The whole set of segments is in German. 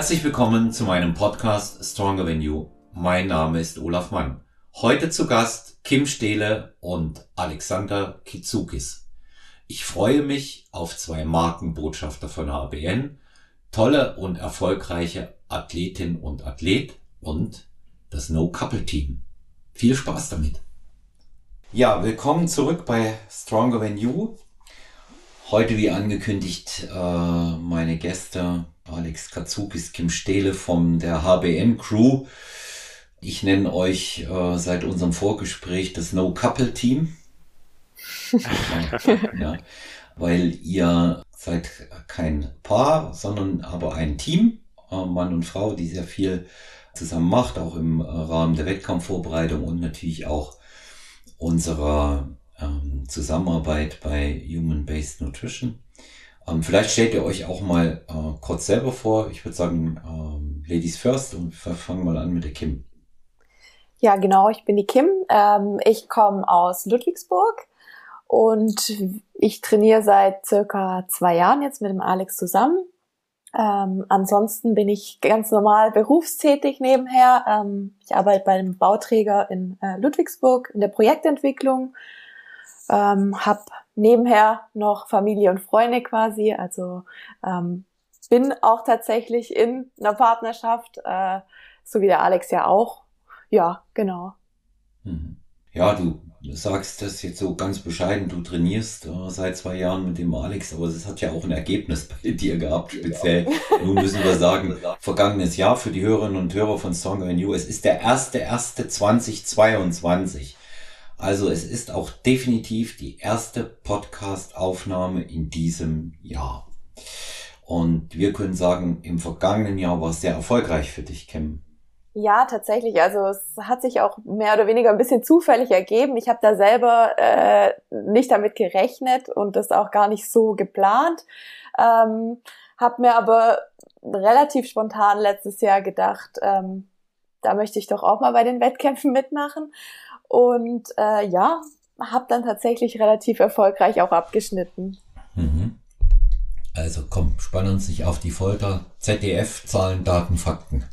Herzlich willkommen zu meinem Podcast Stronger Than You. Mein Name ist Olaf Mann. Heute zu Gast Kim Stehle und Alexander Kitsukis. Ich freue mich auf zwei Markenbotschafter von HBN, tolle und erfolgreiche Athletin und Athlet und das No Couple Team. Viel Spaß damit. Ja, willkommen zurück bei Stronger Than You. Heute, wie angekündigt, äh, meine Gäste Alex Katsukis, Kim Stehle von der HBN Crew. Ich nenne euch äh, seit unserem Vorgespräch das No Couple Team. ja, weil ihr seid kein Paar, sondern aber ein Team, äh, Mann und Frau, die sehr viel zusammen macht, auch im äh, Rahmen der Wettkampfvorbereitung und natürlich auch unserer ähm, Zusammenarbeit bei Human Based Nutrition. Ähm, vielleicht stellt ihr euch auch mal äh, kurz selber vor. Ich würde sagen, ähm, Ladies first und wir fangen mal an mit der Kim. Ja, genau, ich bin die Kim. Ähm, ich komme aus Ludwigsburg und ich trainiere seit circa zwei Jahren jetzt mit dem Alex zusammen. Ähm, ansonsten bin ich ganz normal berufstätig nebenher. Ähm, ich arbeite bei einem Bauträger in äh, Ludwigsburg in der Projektentwicklung. Ähm, habe nebenher noch Familie und Freunde quasi. Also ähm, bin auch tatsächlich in einer Partnerschaft, äh, so wie der Alex ja auch. Ja, genau. Mhm. Ja, du sagst das jetzt so ganz bescheiden, du trainierst äh, seit zwei Jahren mit dem Alex, aber es hat ja auch ein Ergebnis bei dir gehabt, speziell. Ja. Nun müssen wir sagen, vergangenes Jahr für die Hörerinnen und Hörer von Song You. Es ist der erste, erste 2022. Also es ist auch definitiv die erste Podcast-Aufnahme in diesem Jahr. Und wir können sagen, im vergangenen Jahr war es sehr erfolgreich für dich, Kim. Ja, tatsächlich. Also es hat sich auch mehr oder weniger ein bisschen zufällig ergeben. Ich habe da selber äh, nicht damit gerechnet und das auch gar nicht so geplant. Ähm, habe mir aber relativ spontan letztes Jahr gedacht, ähm, da möchte ich doch auch mal bei den Wettkämpfen mitmachen und äh, ja, habe dann tatsächlich relativ erfolgreich auch abgeschnitten. Mhm. Also komm, spann uns nicht auf die Folter. ZDF, Zahlen, Daten, Fakten.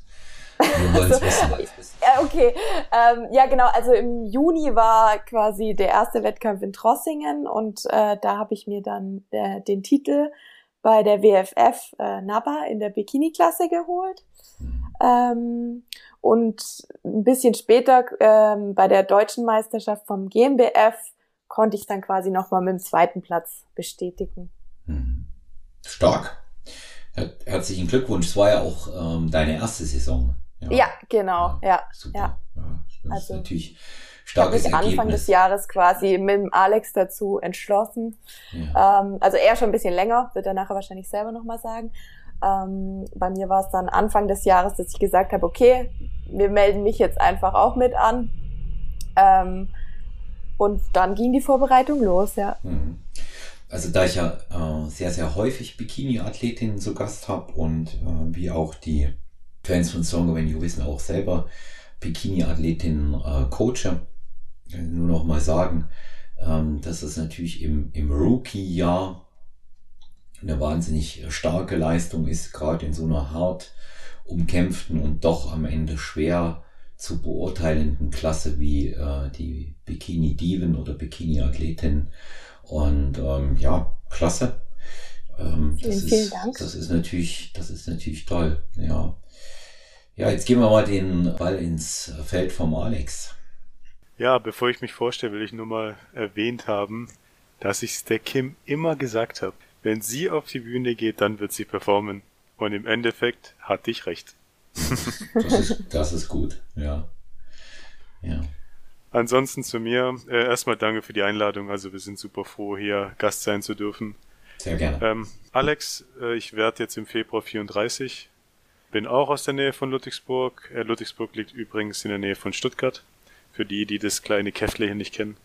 Wir wollen es wissen. Ja, okay. Ähm, ja, genau. Also im Juni war quasi der erste Wettkampf in Trossingen und äh, da habe ich mir dann äh, den Titel bei der WFF äh, NABA in der Bikini-Klasse geholt. Mhm. Ähm, und ein bisschen später ähm, bei der deutschen Meisterschaft vom GmbF konnte ich dann quasi nochmal mit dem zweiten Platz bestätigen. Mhm. Stark. Herzlichen Glückwunsch. Es war ja auch ähm, deine erste Saison. Ja, ja genau. Ja, super. Ja. ja das also, ist natürlich starkes ich habe mich Anfang des Jahres quasi mit dem Alex dazu entschlossen. Ja. Ähm, also er schon ein bisschen länger, wird er nachher wahrscheinlich selber nochmal sagen. Ähm, bei mir war es dann Anfang des Jahres, dass ich gesagt habe, okay, wir melden mich jetzt einfach auch mit an. Ähm, und dann ging die Vorbereitung los, ja. Mhm. Also da ich ja äh, sehr, sehr häufig Bikini-Athletinnen zu Gast habe und äh, wie auch die Fans von Song You wissen auch selber Bikini-Athletinnen äh, coache, nur noch mal sagen, ähm, dass es natürlich im, im Rookie-Jahr eine wahnsinnig starke Leistung ist, gerade in so einer hart umkämpften und doch am Ende schwer zu beurteilenden Klasse wie äh, die Bikini Diven oder Bikini Athletin. Und ähm, ja, klasse. Ähm, vielen, das vielen ist, Dank. Das ist natürlich, das ist natürlich toll. Ja. Ja, jetzt gehen wir mal den Ball ins Feld vom Alex. Ja, bevor ich mich vorstelle, will ich nur mal erwähnt haben, dass ich es der Kim immer gesagt habe. Wenn sie auf die Bühne geht, dann wird sie performen. Und im Endeffekt hatte ich recht. das, ist, das ist gut, ja. Ja. Ansonsten zu mir, äh, erstmal danke für die Einladung. Also wir sind super froh, hier Gast sein zu dürfen. Sehr gerne. Ähm, Alex, äh, ich werde jetzt im Februar 34. Bin auch aus der Nähe von Ludwigsburg. Äh, Ludwigsburg liegt übrigens in der Nähe von Stuttgart. Für die, die das kleine Käffle hier nicht kennen.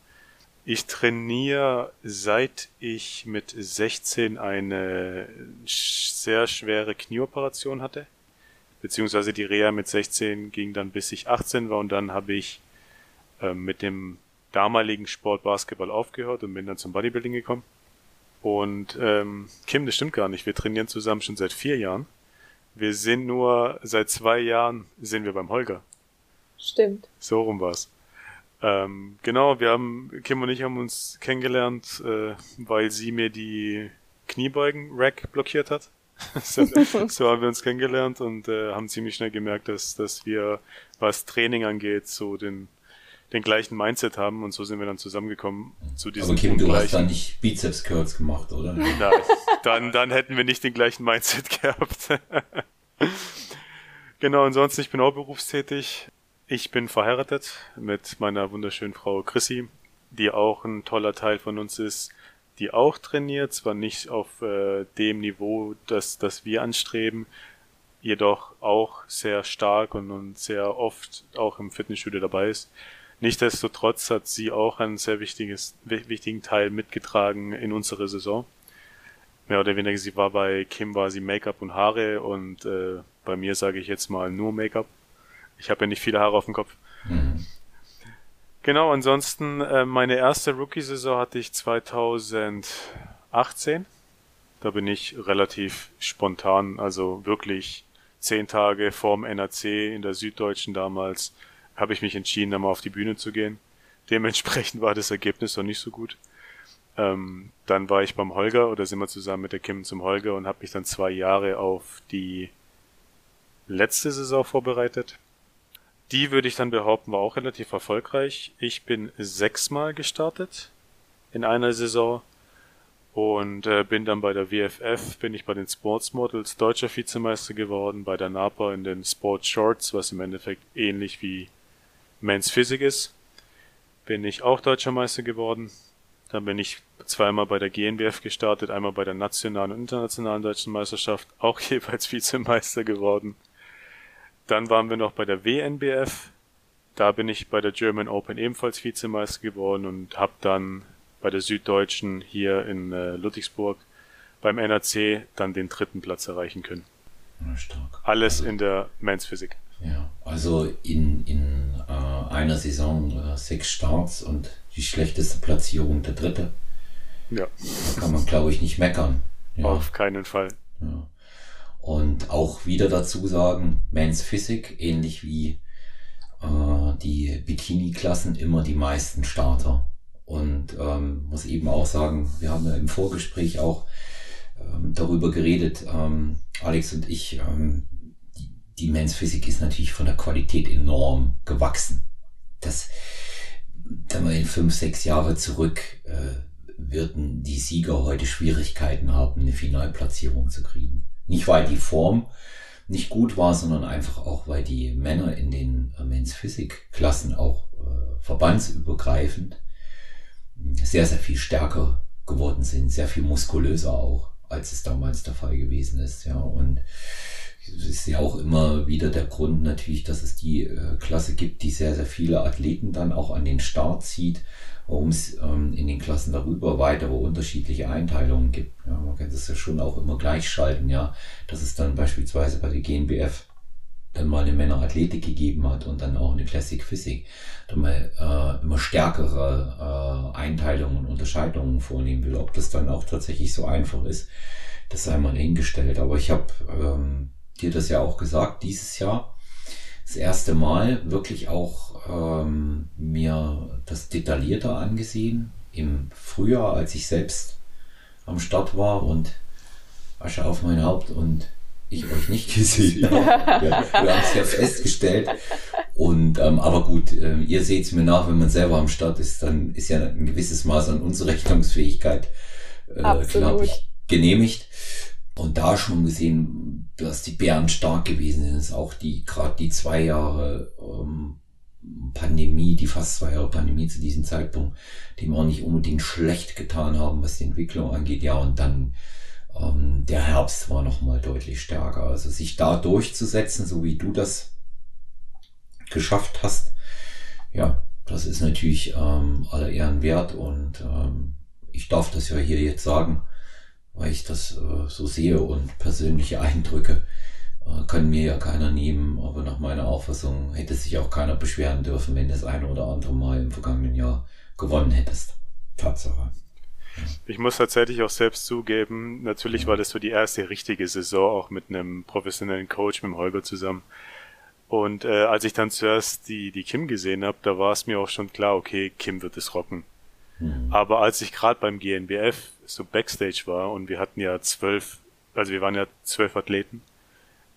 Ich trainiere seit ich mit 16 eine sehr schwere Knieoperation hatte. Beziehungsweise die Reha mit 16 ging dann bis ich 18 war und dann habe ich äh, mit dem damaligen Sport Basketball aufgehört und bin dann zum Bodybuilding gekommen. Und ähm, Kim, das stimmt gar nicht. Wir trainieren zusammen schon seit vier Jahren. Wir sind nur seit zwei Jahren sind wir beim Holger. Stimmt. So rum war's. Ähm, genau, wir haben, Kim und ich haben uns kennengelernt, äh, weil sie mir die Kniebeugen-Rack blockiert hat. so, so, haben wir uns kennengelernt und äh, haben ziemlich schnell gemerkt, dass, dass wir, was Training angeht, so den, den gleichen Mindset haben und so sind wir dann zusammengekommen zu diesem Aber Kim, du hast dann nicht Bizeps Curls gemacht, oder? Nein, dann, dann hätten wir nicht den gleichen Mindset gehabt. genau, ansonsten, ich bin auch berufstätig. Ich bin verheiratet mit meiner wunderschönen Frau Chrissy, die auch ein toller Teil von uns ist, die auch trainiert, zwar nicht auf äh, dem Niveau, das, das wir anstreben, jedoch auch sehr stark und, und sehr oft auch im Fitnessstudio dabei ist. Nichtsdestotrotz hat sie auch einen sehr wichtiges, wichtigen Teil mitgetragen in unsere Saison. Mehr oder weniger, sie war bei Kim war sie Make-up und Haare und äh, bei mir sage ich jetzt mal nur Make-up. Ich habe ja nicht viele Haare auf dem Kopf. Mhm. Genau, ansonsten äh, meine erste Rookie-Saison hatte ich 2018. Da bin ich relativ spontan, also wirklich zehn Tage vorm NAC in der Süddeutschen damals, habe ich mich entschieden, da mal auf die Bühne zu gehen. Dementsprechend war das Ergebnis noch nicht so gut. Ähm, dann war ich beim Holger oder sind wir zusammen mit der Kim zum Holger und habe mich dann zwei Jahre auf die letzte Saison vorbereitet. Die würde ich dann behaupten, war auch relativ erfolgreich. Ich bin sechsmal gestartet in einer Saison und äh, bin dann bei der WFF, bin ich bei den Sports Models deutscher Vizemeister geworden, bei der NAPA in den Sport Shorts, was im Endeffekt ähnlich wie Men's Physik ist, bin ich auch deutscher Meister geworden. Dann bin ich zweimal bei der GNBF gestartet, einmal bei der nationalen und internationalen deutschen Meisterschaft, auch jeweils Vizemeister geworden. Dann waren wir noch bei der WNBF. Da bin ich bei der German Open ebenfalls Vizemeister geworden und habe dann bei der Süddeutschen hier in äh, Ludwigsburg beim NAC dann den dritten Platz erreichen können. Ja, stark. Alles also, in der Men's Physik. Ja, also in, in äh, einer Saison äh, sechs Starts und die schlechteste Platzierung der dritte. Ja. Da kann man, glaube ich, nicht meckern. Ja. Auf keinen Fall. Ja. Und auch wieder dazu sagen, Men's Physik, ähnlich wie äh, die Bikini-Klassen, immer die meisten Starter. Und ähm, muss eben auch sagen, wir haben ja im Vorgespräch auch ähm, darüber geredet, ähm, Alex und ich, ähm, die, die Men's Physik ist natürlich von der Qualität enorm gewachsen. Das, wenn wir in fünf, sechs Jahre zurück, äh, würden die Sieger heute Schwierigkeiten haben, eine Finalplatzierung zu kriegen. Nicht weil die Form nicht gut war, sondern einfach auch, weil die Männer in den äh, Men's Physik Klassen auch äh, verbandsübergreifend sehr, sehr viel stärker geworden sind, sehr viel muskulöser auch, als es damals der Fall gewesen ist, ja, und es ist ja auch immer wieder der Grund natürlich, dass es die äh, Klasse gibt, die sehr, sehr viele Athleten dann auch an den Start zieht warum es ähm, in den Klassen darüber weitere unterschiedliche Einteilungen gibt. Ja, man kann das ja schon auch immer gleichschalten, ja, dass es dann beispielsweise bei der GNBF dann mal eine Männerathletik gegeben hat und dann auch eine Classic Physik, dann mal äh, immer stärkere äh, Einteilungen und Unterscheidungen vornehmen will. Ob das dann auch tatsächlich so einfach ist, das sei mal hingestellt. Aber ich habe ähm, dir das ja auch gesagt, dieses Jahr das erste Mal wirklich auch ähm, mir das detaillierter angesehen. Im Frühjahr, als ich selbst am Start war und Asche auf mein Haupt und ich euch nicht gesehen habe. wir, wir haben es ja festgestellt. Und ähm, aber gut, äh, ihr seht es mir nach, wenn man selber am Start ist, dann ist ja ein gewisses Maß an Unzurechnungsfähigkeit, äh, glaube ich, genehmigt. Und da schon gesehen, dass die Bären stark gewesen sind. ist auch die, gerade die zwei Jahre ähm, Pandemie, die fast zwei Jahre Pandemie zu diesem Zeitpunkt, die mir auch nicht unbedingt schlecht getan haben, was die Entwicklung angeht. Ja, und dann ähm, der Herbst war nochmal deutlich stärker. Also sich da durchzusetzen, so wie du das geschafft hast, ja, das ist natürlich ähm, aller Ehren wert und ähm, ich darf das ja hier jetzt sagen weil ich das äh, so sehe und persönliche Eindrücke kann mir ja keiner nehmen, aber nach meiner Auffassung hätte sich auch keiner beschweren dürfen, wenn das eine oder andere Mal im vergangenen Jahr gewonnen hättest. Tatsache. Ich muss tatsächlich auch selbst zugeben, natürlich war das so die erste richtige Saison, auch mit einem professionellen Coach, mit dem Holger zusammen. Und äh, als ich dann zuerst die, die Kim gesehen habe, da war es mir auch schon klar, okay, Kim wird es rocken. Mhm. Aber als ich gerade beim GNBF so Backstage war und wir hatten ja zwölf, also wir waren ja zwölf Athleten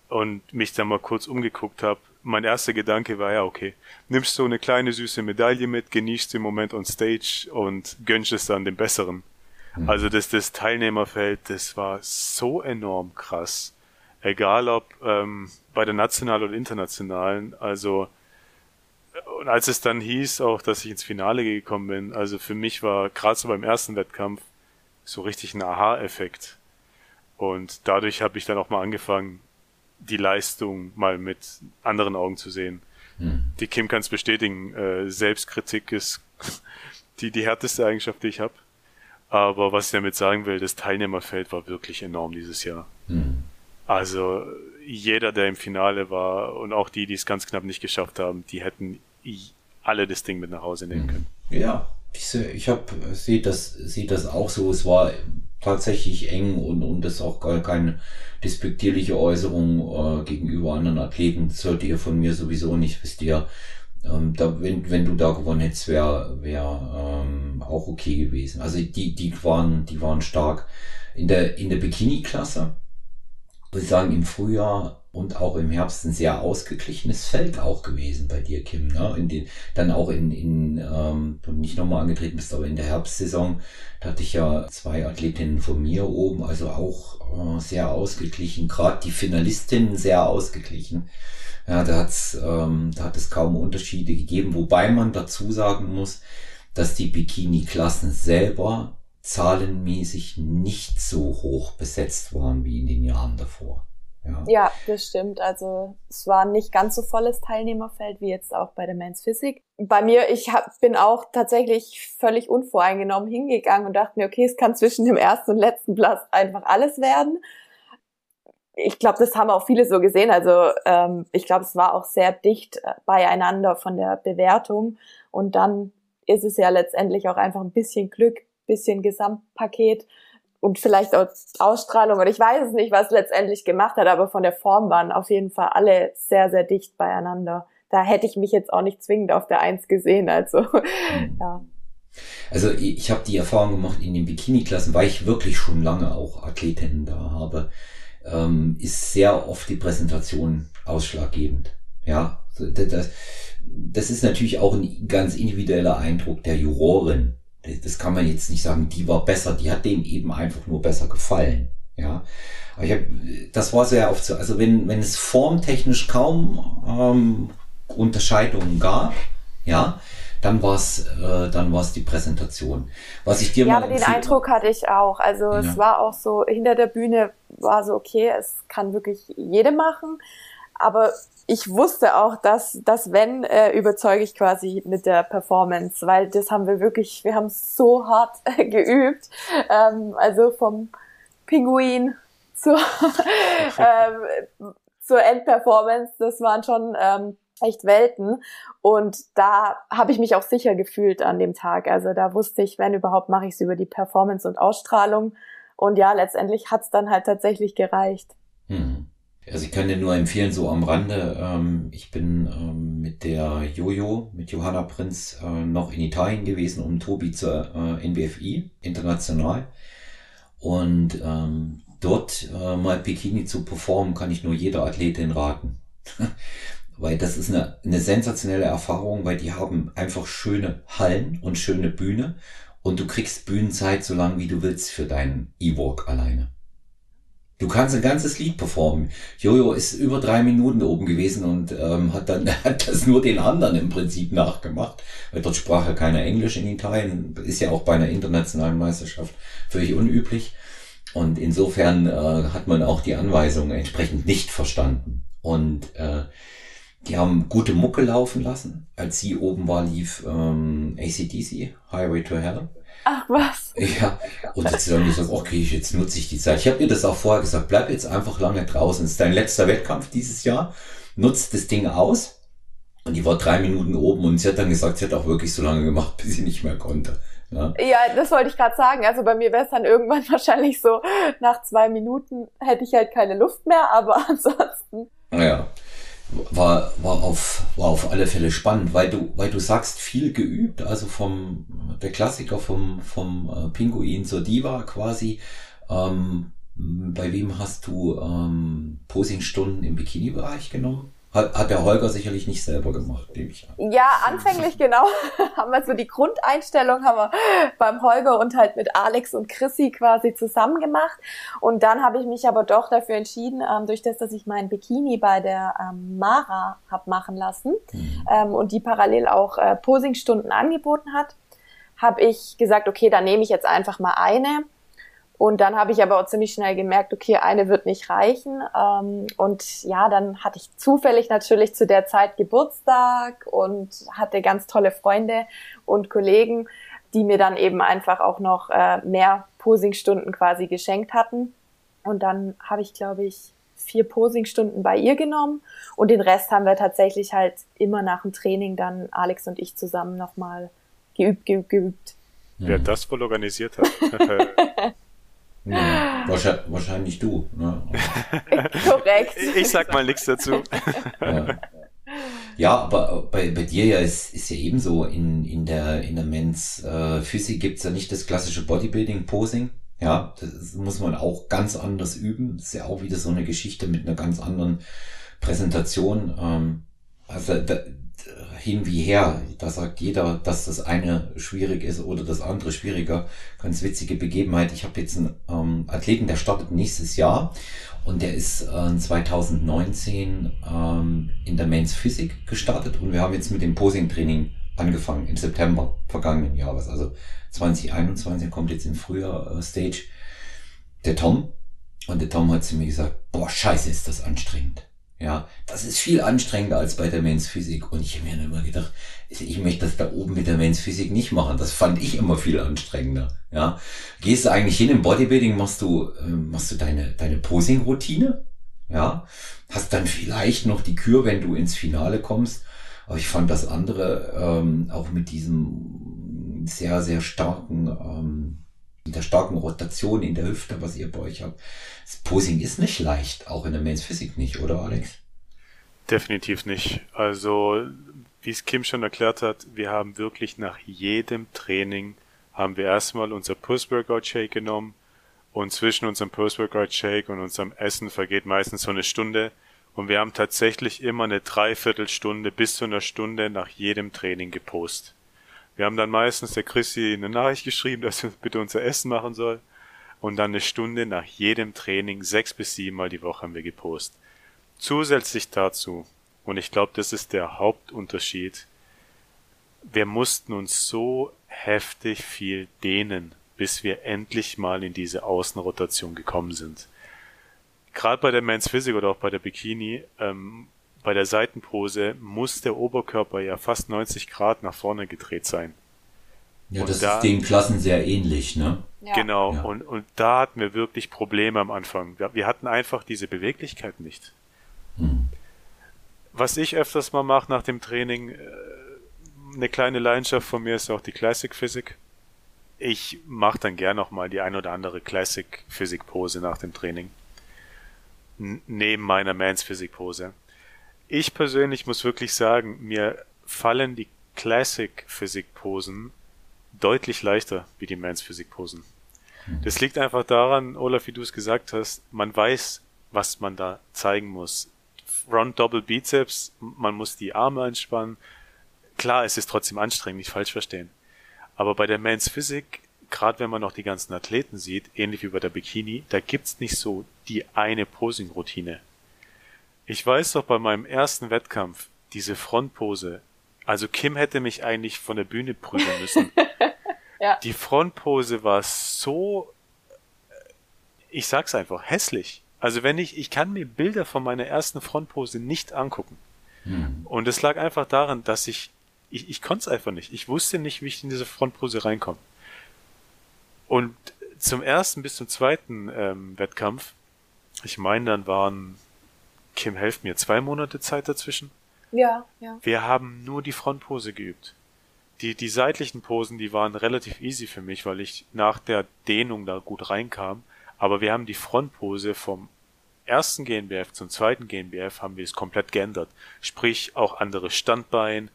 und mich dann mal kurz umgeguckt habe, mein erster Gedanke war ja, okay, nimmst so eine kleine süße Medaille mit, genießt den Moment on Stage und gönnst es dann dem Besseren. Mhm. Also das, das Teilnehmerfeld, das war so enorm krass. Egal ob ähm, bei der nationalen oder internationalen. Also und als es dann hieß auch, dass ich ins Finale gekommen bin, also für mich war gerade so beim ersten Wettkampf so richtig ein Aha-Effekt. Und dadurch habe ich dann auch mal angefangen, die Leistung mal mit anderen Augen zu sehen. Hm. Die Kim kann es bestätigen, äh, Selbstkritik ist die, die härteste Eigenschaft, die ich habe. Aber was ich damit sagen will, das Teilnehmerfeld war wirklich enorm dieses Jahr. Hm. Also jeder, der im Finale war und auch die, die es ganz knapp nicht geschafft haben, die hätten alle das Ding mit nach Hause nehmen hm. können. Ja, ich, ich habe sehe das sehe das auch so. Es war tatsächlich eng und und das auch gar keine despektierliche Äußerung äh, gegenüber anderen Athleten. Das hört ihr von mir sowieso nicht, wisst ihr. Ähm, da, wenn, wenn du da gewonnen hättest, wäre wär, ähm, auch okay gewesen. Also die, die waren, die waren stark. In der, in der Bikini-Klasse, würde ich sagen, im Frühjahr und auch im Herbst ein sehr ausgeglichenes Feld auch gewesen bei dir, Kim. Ne? In den, dann auch in, in ähm, du nicht nochmal angetreten bist, aber in der Herbstsaison, da hatte ich ja zwei Athletinnen von mir oben, also auch äh, sehr ausgeglichen, gerade die Finalistinnen sehr ausgeglichen. Ja, da hat's, ähm, da hat es kaum Unterschiede gegeben, wobei man dazu sagen muss, dass die Bikini-Klassen selber zahlenmäßig nicht so hoch besetzt waren wie in den Jahren davor. Ja. ja, das stimmt. Also es war nicht ganz so volles Teilnehmerfeld wie jetzt auch bei der Men's Physik. Bei mir, ich hab, bin auch tatsächlich völlig unvoreingenommen hingegangen und dachte mir, okay, es kann zwischen dem ersten und letzten Platz einfach alles werden. Ich glaube, das haben auch viele so gesehen. Also ähm, ich glaube, es war auch sehr dicht äh, beieinander von der Bewertung. Und dann ist es ja letztendlich auch einfach ein bisschen Glück, bisschen Gesamtpaket und vielleicht auch Ausstrahlung oder ich weiß es nicht, was letztendlich gemacht hat, aber von der Form waren auf jeden Fall alle sehr, sehr dicht beieinander. Da hätte ich mich jetzt auch nicht zwingend auf der Eins gesehen, also mhm. ja. Also ich habe die Erfahrung gemacht in den Bikini-Klassen, weil ich wirklich schon lange auch Athletinnen da habe, ähm, ist sehr oft die Präsentation ausschlaggebend. Ja, das, das ist natürlich auch ein ganz individueller Eindruck der Jurorin das kann man jetzt nicht sagen, die war besser, die hat dem eben einfach nur besser gefallen. Ja, aber ich hab, das war sehr oft so. Also wenn, wenn es formtechnisch kaum ähm, Unterscheidungen gab, ja, dann war es äh, dann war es die Präsentation. Was ich dir ja, mal aber den Eindruck hatte ich auch. Also ja. es war auch so hinter der Bühne war so okay, es kann wirklich jede machen, aber ich wusste auch, dass, dass wenn, äh, überzeuge ich quasi mit der Performance, weil das haben wir wirklich, wir haben so hart äh, geübt. Ähm, also vom Pinguin zur, ähm, zur Endperformance, das waren schon ähm, echt Welten. Und da habe ich mich auch sicher gefühlt an dem Tag. Also da wusste ich, wenn überhaupt, mache ich es über die Performance und Ausstrahlung. Und ja, letztendlich hat's dann halt tatsächlich gereicht. Hm. Also ich kann dir nur empfehlen, so am Rande, ähm, ich bin ähm, mit der Jojo, mit Johanna Prinz, äh, noch in Italien gewesen, um Tobi zur äh, NBFI, international. Und ähm, dort äh, mal Bikini zu performen, kann ich nur jeder Athletin raten. weil das ist eine, eine sensationelle Erfahrung, weil die haben einfach schöne Hallen und schöne Bühne und du kriegst Bühnenzeit so lange, wie du willst für deinen E-Walk alleine. Du kannst ein ganzes Lied performen. Jojo ist über drei Minuten oben gewesen und ähm, hat dann hat das nur den anderen im Prinzip nachgemacht. Weil dort sprach er keiner Englisch in Italien. Ist ja auch bei einer internationalen Meisterschaft völlig unüblich. Und insofern äh, hat man auch die Anweisungen entsprechend nicht verstanden. Und äh, die haben gute Mucke laufen lassen. Als sie oben war, lief ähm, ACDC, Highway to Hell. Ach was. Ja, und jetzt dann gesagt, okay, jetzt nutze ich die Zeit. Ich habe ihr das auch vorher gesagt, bleib jetzt einfach lange draußen. Es ist dein letzter Wettkampf dieses Jahr. Nutzt das Ding aus. Und die war drei Minuten oben und sie hat dann gesagt, sie hat auch wirklich so lange gemacht, bis sie nicht mehr konnte. Ja, ja das wollte ich gerade sagen. Also bei mir wäre es dann irgendwann wahrscheinlich so, nach zwei Minuten hätte ich halt keine Luft mehr, aber ansonsten. Ja. War, war, auf, war auf alle Fälle spannend, weil du, weil du sagst, viel geübt, also vom der Klassiker vom, vom äh, Pinguin zur Diva quasi. Ähm, bei wem hast du ähm, Posingstunden im Bikini-Bereich genommen? Hat, hat der Holger sicherlich nicht selber gemacht, nehme ich an. Ja, anfänglich genau. haben wir so die Grundeinstellung haben wir beim Holger und halt mit Alex und Chrissy quasi zusammen gemacht. Und dann habe ich mich aber doch dafür entschieden, ähm, durch das, dass ich mein Bikini bei der ähm, Mara hab machen lassen mhm. ähm, und die parallel auch äh, Posingstunden angeboten hat, habe ich gesagt, okay, dann nehme ich jetzt einfach mal eine und dann habe ich aber auch ziemlich schnell gemerkt, okay, eine wird nicht reichen. Ähm, und ja, dann hatte ich zufällig natürlich zu der Zeit Geburtstag und hatte ganz tolle Freunde und Kollegen, die mir dann eben einfach auch noch äh, mehr Posingstunden quasi geschenkt hatten. Und dann habe ich, glaube ich, vier Posingstunden bei ihr genommen und den Rest haben wir tatsächlich halt immer nach dem Training dann Alex und ich zusammen nochmal geübt, geübt, geübt. Wer das wohl organisiert hat. Ja, wahrscheinlich, wahrscheinlich du. Ne? Korrekt. Ich sag mal nichts dazu. Ja. ja, aber bei, bei dir ja ist, ist ja ebenso in, in der, in der Men's äh, Physik gibt's ja nicht das klassische Bodybuilding-Posing. Ja, das muss man auch ganz anders üben. Das ist ja auch wieder so eine Geschichte mit einer ganz anderen Präsentation. Ähm, also da, hin wie her. Da sagt jeder, dass das eine schwierig ist oder das andere schwieriger. Ganz witzige Begebenheit. Ich habe jetzt einen ähm, Athleten, der startet nächstes Jahr und der ist äh, 2019 ähm, in der Mains Physik gestartet und wir haben jetzt mit dem Posing-Training angefangen im September vergangenen Jahres. Also 2021 kommt jetzt im Frühjahr äh, Stage der Tom und der Tom hat zu mir gesagt, boah, scheiße, ist das anstrengend. Ja, das ist viel anstrengender als bei der Men's Physik. Und ich habe mir dann immer gedacht, ich möchte das da oben mit der Men's Physik nicht machen. Das fand ich immer viel anstrengender. Ja, gehst du eigentlich hin im Bodybuilding, machst du, äh, machst du deine, deine Posing-Routine. Ja, hast dann vielleicht noch die Kür, wenn du ins Finale kommst. Aber ich fand das andere, ähm, auch mit diesem sehr, sehr starken, ähm, der starken Rotation in der Hüfte, was ihr bei euch habt. Das Posing ist nicht leicht, auch in der Men's Physik nicht, oder Alex? Definitiv nicht. Also, wie es Kim schon erklärt hat, wir haben wirklich nach jedem Training haben wir erstmal unser Post-Workout Shake genommen und zwischen unserem Post-Workout Shake und unserem Essen vergeht meistens so eine Stunde und wir haben tatsächlich immer eine Dreiviertelstunde bis zu einer Stunde nach jedem Training gepostet. Wir haben dann meistens der Chrissy eine Nachricht geschrieben, dass sie bitte unser Essen machen soll. Und dann eine Stunde nach jedem Training, sechs bis sieben Mal die Woche haben wir gepostet. Zusätzlich dazu, und ich glaube, das ist der Hauptunterschied, wir mussten uns so heftig viel dehnen, bis wir endlich mal in diese Außenrotation gekommen sind. Gerade bei der Men's Physik oder auch bei der Bikini ähm, bei der Seitenpose muss der Oberkörper ja fast 90 Grad nach vorne gedreht sein. Ja, und das da, ist den Klassen sehr ähnlich, ne? Ja. Genau, ja. Und, und da hatten wir wirklich Probleme am Anfang. Wir, wir hatten einfach diese Beweglichkeit nicht. Hm. Was ich öfters mal mache nach dem Training, äh, eine kleine Leidenschaft von mir ist auch die Classic Physik. Ich mache dann gern noch mal die ein oder andere Classic Physik Pose nach dem Training. N neben meiner Mans Physik Pose ich persönlich muss wirklich sagen, mir fallen die Classic Physik Posen deutlich leichter wie die Mans Physik Posen. Mhm. Das liegt einfach daran, Olaf, wie du es gesagt hast, man weiß, was man da zeigen muss. Front Double Bizeps, man muss die Arme anspannen. Klar, es ist trotzdem anstrengend, nicht falsch verstehen. Aber bei der Mans Physik, gerade wenn man noch die ganzen Athleten sieht, ähnlich wie bei der Bikini, da gibt's nicht so die eine Posing-Routine. Ich weiß doch bei meinem ersten Wettkampf, diese Frontpose, also Kim hätte mich eigentlich von der Bühne prügeln müssen. ja. Die Frontpose war so, ich sag's einfach, hässlich. Also wenn ich, ich kann mir Bilder von meiner ersten Frontpose nicht angucken. Hm. Und es lag einfach daran, dass ich, ich, ich konnte es einfach nicht. Ich wusste nicht, wie ich in diese Frontpose reinkomme. Und zum ersten bis zum zweiten ähm, Wettkampf, ich meine, dann waren Kim, helft mir, zwei Monate Zeit dazwischen? Ja, ja. Wir haben nur die Frontpose geübt. die, die seitlichen Posen, die waren relativ easy für mich, weil ich nach der Dehnung da gut reinkam. Aber wir haben die Frontpose vom ersten GNBF zum zweiten GNBF haben wir es komplett geändert. Sprich, auch andere Standbein,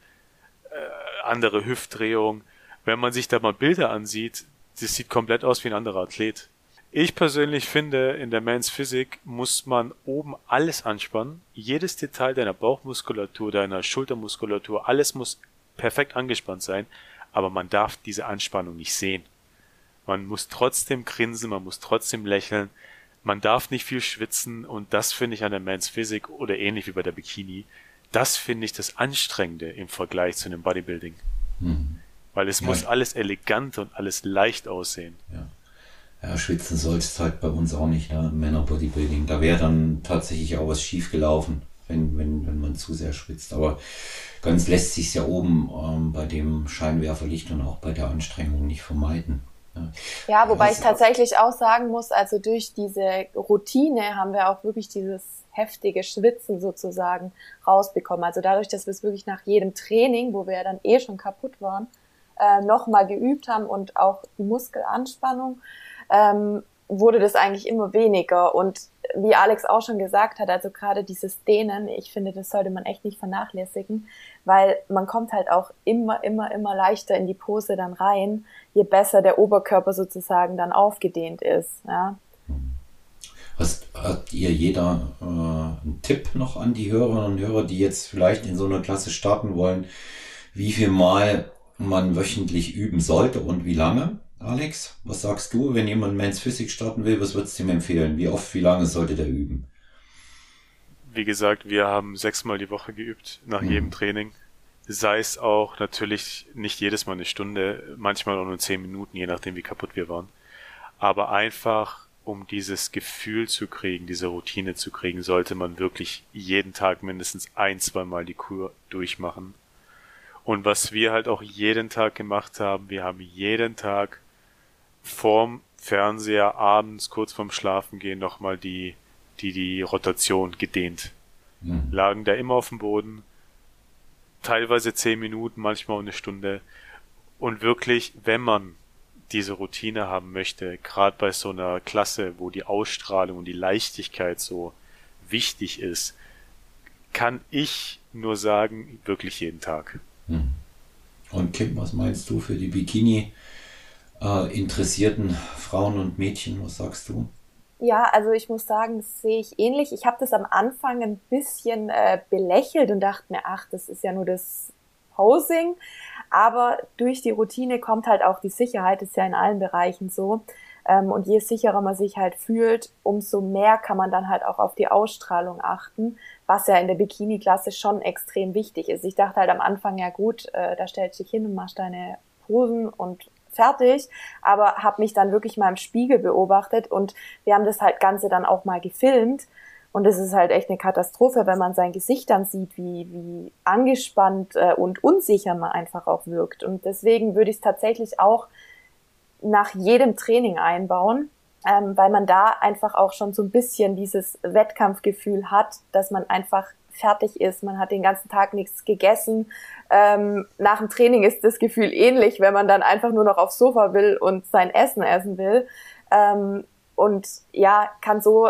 äh, andere Hüftdrehung. Wenn man sich da mal Bilder ansieht, das sieht komplett aus wie ein anderer Athlet. Ich persönlich finde, in der Men's Physik muss man oben alles anspannen. Jedes Detail deiner Bauchmuskulatur, deiner Schultermuskulatur, alles muss perfekt angespannt sein, aber man darf diese Anspannung nicht sehen. Man muss trotzdem grinsen, man muss trotzdem lächeln, man darf nicht viel schwitzen und das finde ich an der Men's Physik oder ähnlich wie bei der Bikini, das finde ich das Anstrengende im Vergleich zu einem Bodybuilding. Hm. Weil es ja. muss alles elegant und alles leicht aussehen. Ja. Ja, schwitzen sollst halt bei uns auch nicht, ne? Männer Bodybuilding. Da wäre dann tatsächlich auch was schief gelaufen, wenn, wenn, wenn man zu sehr schwitzt. Aber ganz lässt sich ja oben ähm, bei dem Scheinwerferlicht und auch bei der Anstrengung nicht vermeiden. Ne? Ja, wobei ich tatsächlich auch sagen muss, also durch diese Routine haben wir auch wirklich dieses heftige Schwitzen sozusagen rausbekommen. Also dadurch, dass wir es wirklich nach jedem Training, wo wir ja dann eh schon kaputt waren, äh, nochmal geübt haben und auch die Muskelanspannung, ähm, wurde das eigentlich immer weniger. Und wie Alex auch schon gesagt hat, also gerade dieses Dehnen, ich finde, das sollte man echt nicht vernachlässigen, weil man kommt halt auch immer, immer, immer leichter in die Pose dann rein, je besser der Oberkörper sozusagen dann aufgedehnt ist. Ja. Hast, habt ihr jeder äh, einen Tipp noch an die Hörerinnen und Hörer, die jetzt vielleicht in so einer Klasse starten wollen, wie viel Mal man wöchentlich üben sollte und wie lange? Alex, was sagst du, wenn jemand Men's Physik starten will, was würdest du ihm empfehlen? Wie oft, wie lange sollte der üben? Wie gesagt, wir haben sechsmal die Woche geübt, nach mhm. jedem Training. Sei es auch natürlich nicht jedes Mal eine Stunde, manchmal auch nur zehn Minuten, je nachdem wie kaputt wir waren. Aber einfach, um dieses Gefühl zu kriegen, diese Routine zu kriegen, sollte man wirklich jeden Tag mindestens ein, zwei Mal die Kur durchmachen. Und was wir halt auch jeden Tag gemacht haben, wir haben jeden Tag vorm Fernseher abends kurz vorm Schlafengehen nochmal die, die, die Rotation gedehnt. Mhm. Lagen da immer auf dem Boden, teilweise zehn Minuten, manchmal eine Stunde. Und wirklich, wenn man diese Routine haben möchte, gerade bei so einer Klasse, wo die Ausstrahlung und die Leichtigkeit so wichtig ist, kann ich nur sagen, wirklich jeden Tag. Mhm. Und Kim, was meinst du für die Bikini? Äh, interessierten Frauen und Mädchen? Was sagst du? Ja, also ich muss sagen, das sehe ich ähnlich. Ich habe das am Anfang ein bisschen äh, belächelt und dachte mir, ach, das ist ja nur das Posing. Aber durch die Routine kommt halt auch die Sicherheit, ist ja in allen Bereichen so. Ähm, und je sicherer man sich halt fühlt, umso mehr kann man dann halt auch auf die Ausstrahlung achten, was ja in der Bikini-Klasse schon extrem wichtig ist. Ich dachte halt am Anfang, ja gut, äh, da stellst du dich hin und machst deine Posen und fertig, aber habe mich dann wirklich mal im Spiegel beobachtet und wir haben das halt Ganze dann auch mal gefilmt. Und es ist halt echt eine Katastrophe, wenn man sein Gesicht dann sieht, wie, wie angespannt äh, und unsicher man einfach auch wirkt. Und deswegen würde ich es tatsächlich auch nach jedem Training einbauen, ähm, weil man da einfach auch schon so ein bisschen dieses Wettkampfgefühl hat, dass man einfach fertig ist, man hat den ganzen Tag nichts gegessen. Ähm, nach dem Training ist das Gefühl ähnlich, wenn man dann einfach nur noch aufs Sofa will und sein Essen essen will. Ähm, und ja, kann so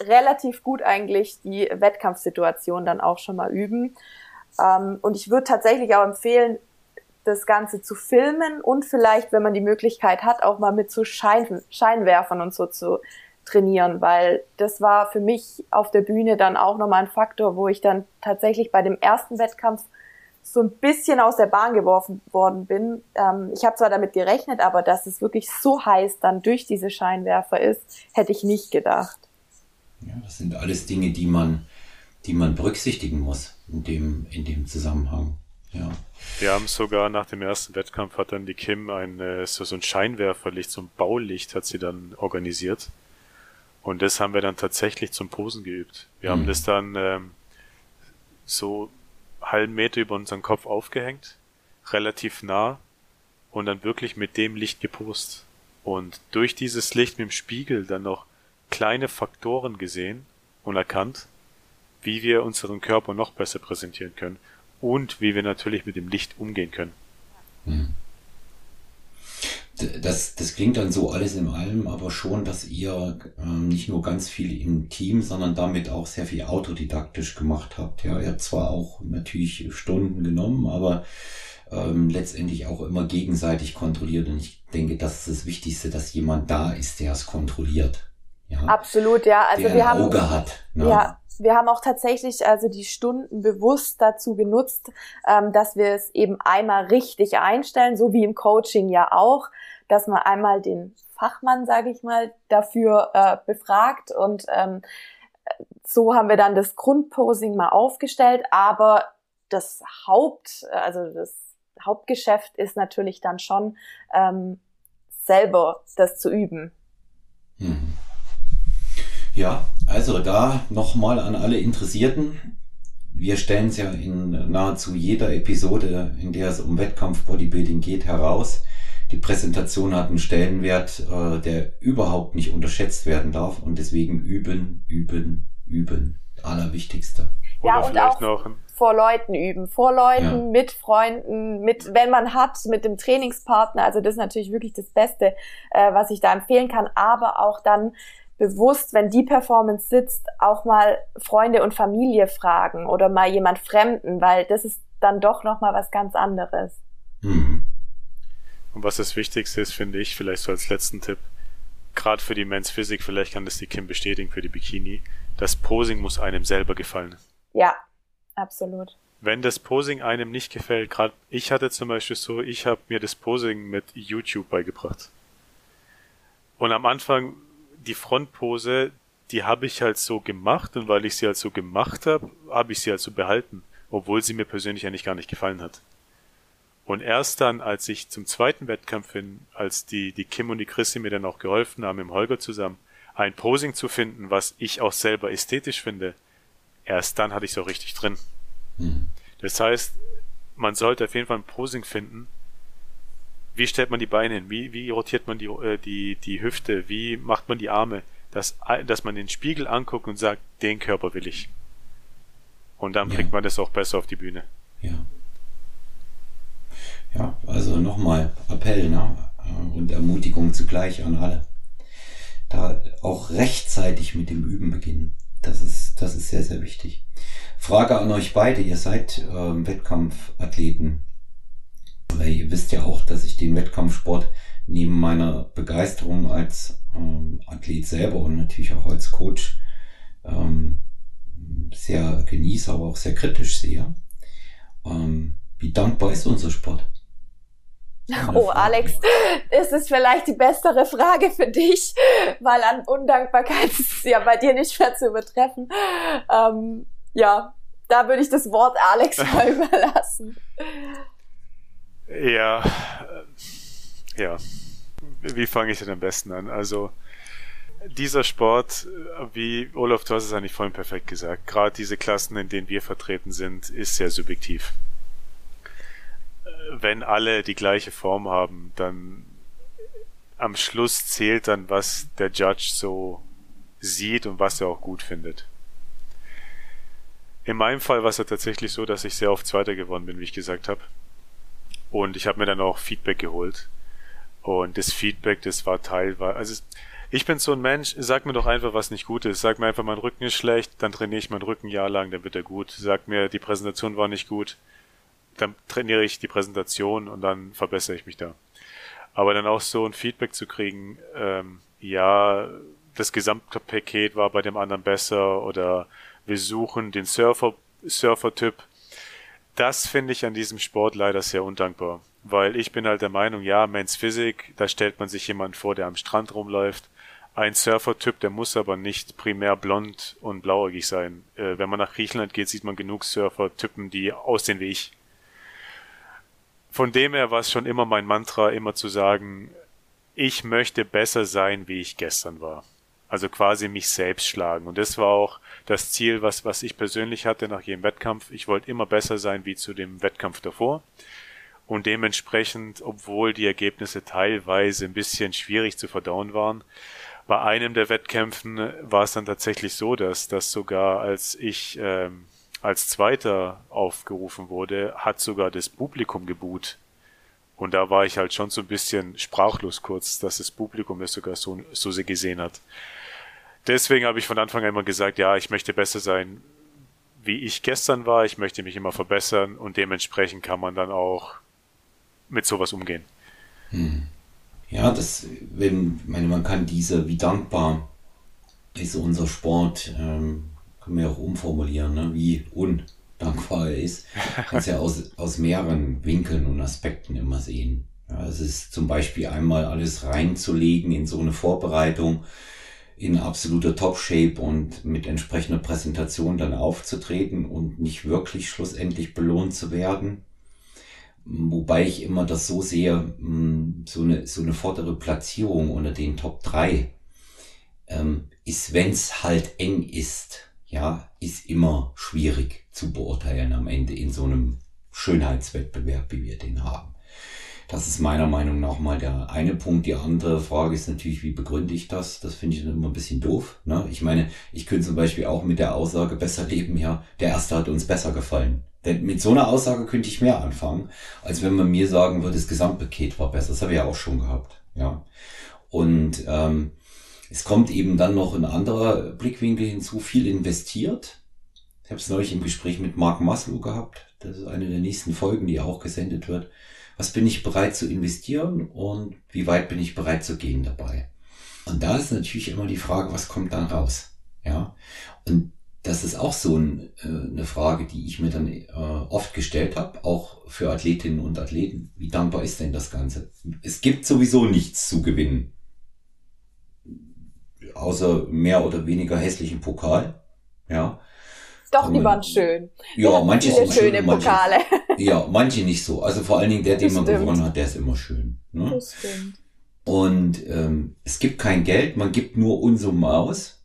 relativ gut eigentlich die Wettkampfsituation dann auch schon mal üben. Ähm, und ich würde tatsächlich auch empfehlen, das Ganze zu filmen und vielleicht, wenn man die Möglichkeit hat, auch mal mit so Schein Scheinwerfern und so zu trainieren, weil das war für mich auf der Bühne dann auch nochmal ein Faktor, wo ich dann tatsächlich bei dem ersten Wettkampf so ein bisschen aus der Bahn geworfen worden bin. Ähm, ich habe zwar damit gerechnet, aber dass es wirklich so heiß dann durch diese Scheinwerfer ist, hätte ich nicht gedacht. Ja, das sind alles Dinge, die man, die man berücksichtigen muss in dem, in dem Zusammenhang. Ja. Wir haben sogar nach dem ersten Wettkampf hat dann die Kim ein, äh, so, so ein Scheinwerferlicht, so ein Baulicht hat sie dann organisiert. Und das haben wir dann tatsächlich zum Posen geübt. Wir mhm. haben das dann ähm, so halben Meter über unseren Kopf aufgehängt, relativ nah und dann wirklich mit dem Licht gepost. Und durch dieses Licht mit dem Spiegel dann noch kleine Faktoren gesehen und erkannt, wie wir unseren Körper noch besser präsentieren können und wie wir natürlich mit dem Licht umgehen können. Hm. Das, das klingt dann so alles in allem, aber schon, dass ihr ähm, nicht nur ganz viel im Team, sondern damit auch sehr viel autodidaktisch gemacht habt. Ja, ihr habt zwar auch natürlich Stunden genommen, aber ähm, letztendlich auch immer gegenseitig kontrolliert. Und ich denke, das ist das Wichtigste, dass jemand da ist, der es kontrolliert. Ja, Absolut, ja. Also der wir haben Auge hat. Ne? Ja, wir haben auch tatsächlich also die Stunden bewusst dazu genutzt, ähm, dass wir es eben einmal richtig einstellen, so wie im Coaching ja auch, dass man einmal den Fachmann, sage ich mal, dafür äh, befragt und ähm, so haben wir dann das Grundposing mal aufgestellt, aber das Haupt, also das Hauptgeschäft ist natürlich dann schon ähm, selber das zu üben. Mhm. Ja, also da nochmal an alle Interessierten. Wir stellen es ja in nahezu jeder Episode, in der es um Wettkampf Bodybuilding geht, heraus. Die Präsentation hat einen Stellenwert, äh, der überhaupt nicht unterschätzt werden darf und deswegen üben, üben, üben. Allerwichtigste. Ja, und auch noch vor Leuten üben, vor Leuten, ja. mit Freunden, mit, wenn man hat, mit dem Trainingspartner. Also das ist natürlich wirklich das Beste, äh, was ich da empfehlen kann. Aber auch dann bewusst, wenn die Performance sitzt, auch mal Freunde und Familie fragen oder mal jemand Fremden, weil das ist dann doch noch mal was ganz anderes. Mhm. Und was das Wichtigste ist, finde ich, vielleicht so als letzten Tipp, gerade für die Men's Physik, vielleicht kann das die Kim bestätigen für die Bikini, das Posing muss einem selber gefallen. Ja, absolut. Wenn das Posing einem nicht gefällt, gerade ich hatte zum Beispiel so, ich habe mir das Posing mit YouTube beigebracht. Und am Anfang die Frontpose, die habe ich halt so gemacht und weil ich sie halt so gemacht habe, habe ich sie halt so behalten, obwohl sie mir persönlich eigentlich gar nicht gefallen hat. Und erst dann, als ich zum zweiten Wettkampf hin, als die, die Kim und die Chrissy mir dann auch geholfen haben, im Holger zusammen, ein Posing zu finden, was ich auch selber ästhetisch finde, erst dann hatte ich so richtig drin. Mhm. Das heißt, man sollte auf jeden Fall ein Posing finden, wie stellt man die Beine hin? Wie, wie rotiert man die, äh, die, die Hüfte? Wie macht man die Arme? Dass, dass man den Spiegel anguckt und sagt, den Körper will ich. Und dann ja. bringt man das auch besser auf die Bühne. Ja. Ja, also nochmal Appell ne? und Ermutigung zugleich an alle. Da auch rechtzeitig mit dem Üben beginnen. Das ist, das ist sehr, sehr wichtig. Frage an euch beide. Ihr seid ähm, Wettkampfathleten. Weil ihr wisst ja auch, dass ich den Wettkampfsport neben meiner Begeisterung als ähm, Athlet selber und natürlich auch als Coach ähm, sehr genieße, aber auch sehr kritisch sehe. Ähm, wie dankbar ist unser Sport? Oh, Alex, das ist vielleicht die bessere Frage für dich, weil an Undankbarkeit ist es ja bei dir nicht mehr zu übertreffen. Ähm, ja, da würde ich das Wort Alex mal überlassen. Ja, äh, ja. Wie fange ich denn am besten an? Also, dieser Sport, wie Olaf, du hast es eigentlich vorhin perfekt gesagt, gerade diese Klassen, in denen wir vertreten sind, ist sehr subjektiv. Wenn alle die gleiche Form haben, dann am Schluss zählt dann, was der Judge so sieht und was er auch gut findet. In meinem Fall war es tatsächlich so, dass ich sehr oft Zweiter geworden bin, wie ich gesagt habe. Und ich habe mir dann auch Feedback geholt. Und das Feedback, das war teilweise, also ich bin so ein Mensch, sag mir doch einfach, was nicht gut ist. Sag mir einfach, mein Rücken ist schlecht, dann trainiere ich meinen Rücken ein Jahr lang, dann wird er gut. Sag mir, die Präsentation war nicht gut, dann trainiere ich die Präsentation und dann verbessere ich mich da. Aber dann auch so ein Feedback zu kriegen, ähm, ja, das Gesamtpaket war bei dem anderen besser oder wir suchen den Surfer, Surfer-Typ das finde ich an diesem Sport leider sehr undankbar. Weil ich bin halt der Meinung, ja, Men's Physik, da stellt man sich jemand vor, der am Strand rumläuft. Ein Surfer-Typ, der muss aber nicht primär blond und blauäugig sein. Äh, wenn man nach Griechenland geht, sieht man genug Surfer-Typen, die aussehen wie ich. Von dem her war es schon immer mein Mantra, immer zu sagen, ich möchte besser sein, wie ich gestern war. Also quasi mich selbst schlagen. Und das war auch das Ziel, was, was ich persönlich hatte nach jedem Wettkampf. Ich wollte immer besser sein wie zu dem Wettkampf davor. Und dementsprechend, obwohl die Ergebnisse teilweise ein bisschen schwierig zu verdauen waren, bei einem der Wettkämpfen war es dann tatsächlich so, dass das sogar als ich ähm, als Zweiter aufgerufen wurde, hat sogar das Publikum geboot. Und da war ich halt schon so ein bisschen sprachlos kurz, dass das Publikum das sogar so, so sehr gesehen hat. Deswegen habe ich von Anfang an immer gesagt, ja, ich möchte besser sein, wie ich gestern war. Ich möchte mich immer verbessern und dementsprechend kann man dann auch mit sowas umgehen. Hm. Ja, das, wenn, meine, man kann diese, wie dankbar ist unser Sport, ähm, können wir auch umformulieren, ne? wie undankbar er ist. Kannst ja aus, aus mehreren Winkeln und Aspekten immer sehen. Ja, es ist zum Beispiel einmal alles reinzulegen in so eine Vorbereitung, in absoluter Top-Shape und mit entsprechender Präsentation dann aufzutreten und nicht wirklich schlussendlich belohnt zu werden. Wobei ich immer das so sehe, hm, so eine, so eine vordere Platzierung unter den Top 3 ähm, ist, wenn's halt eng ist, ja, ist immer schwierig zu beurteilen am Ende in so einem Schönheitswettbewerb, wie wir den haben. Das ist meiner Meinung nach mal der eine Punkt. Die andere Frage ist natürlich, wie begründe ich das? Das finde ich immer ein bisschen doof. Ne? Ich meine, ich könnte zum Beispiel auch mit der Aussage besser leben, ja, der erste hat uns besser gefallen. Denn mit so einer Aussage könnte ich mehr anfangen, als wenn man mir sagen würde, das Gesamtpaket war besser. Das habe ich ja auch schon gehabt. Ja. Und ähm, es kommt eben dann noch ein anderer Blickwinkel hinzu, viel investiert. Ich habe es neulich im Gespräch mit Mark Maslow gehabt. Das ist eine der nächsten Folgen, die auch gesendet wird. Was bin ich bereit zu investieren und wie weit bin ich bereit zu gehen dabei? Und da ist natürlich immer die Frage, was kommt dann raus? Ja. Und das ist auch so ein, äh, eine Frage, die ich mir dann äh, oft gestellt habe, auch für Athletinnen und Athleten. Wie dankbar ist denn das Ganze? Es gibt sowieso nichts zu gewinnen. Außer mehr oder weniger hässlichen Pokal. Ja. Doch, die waren schön. Ja, manche sind schöne schön, manche, Pokale. Ja, manche nicht so. Also vor allen Dingen der, den man gewonnen hat, der ist immer schön. Ne? Das stimmt. Und ähm, es gibt kein Geld, man gibt nur Unsummen aus.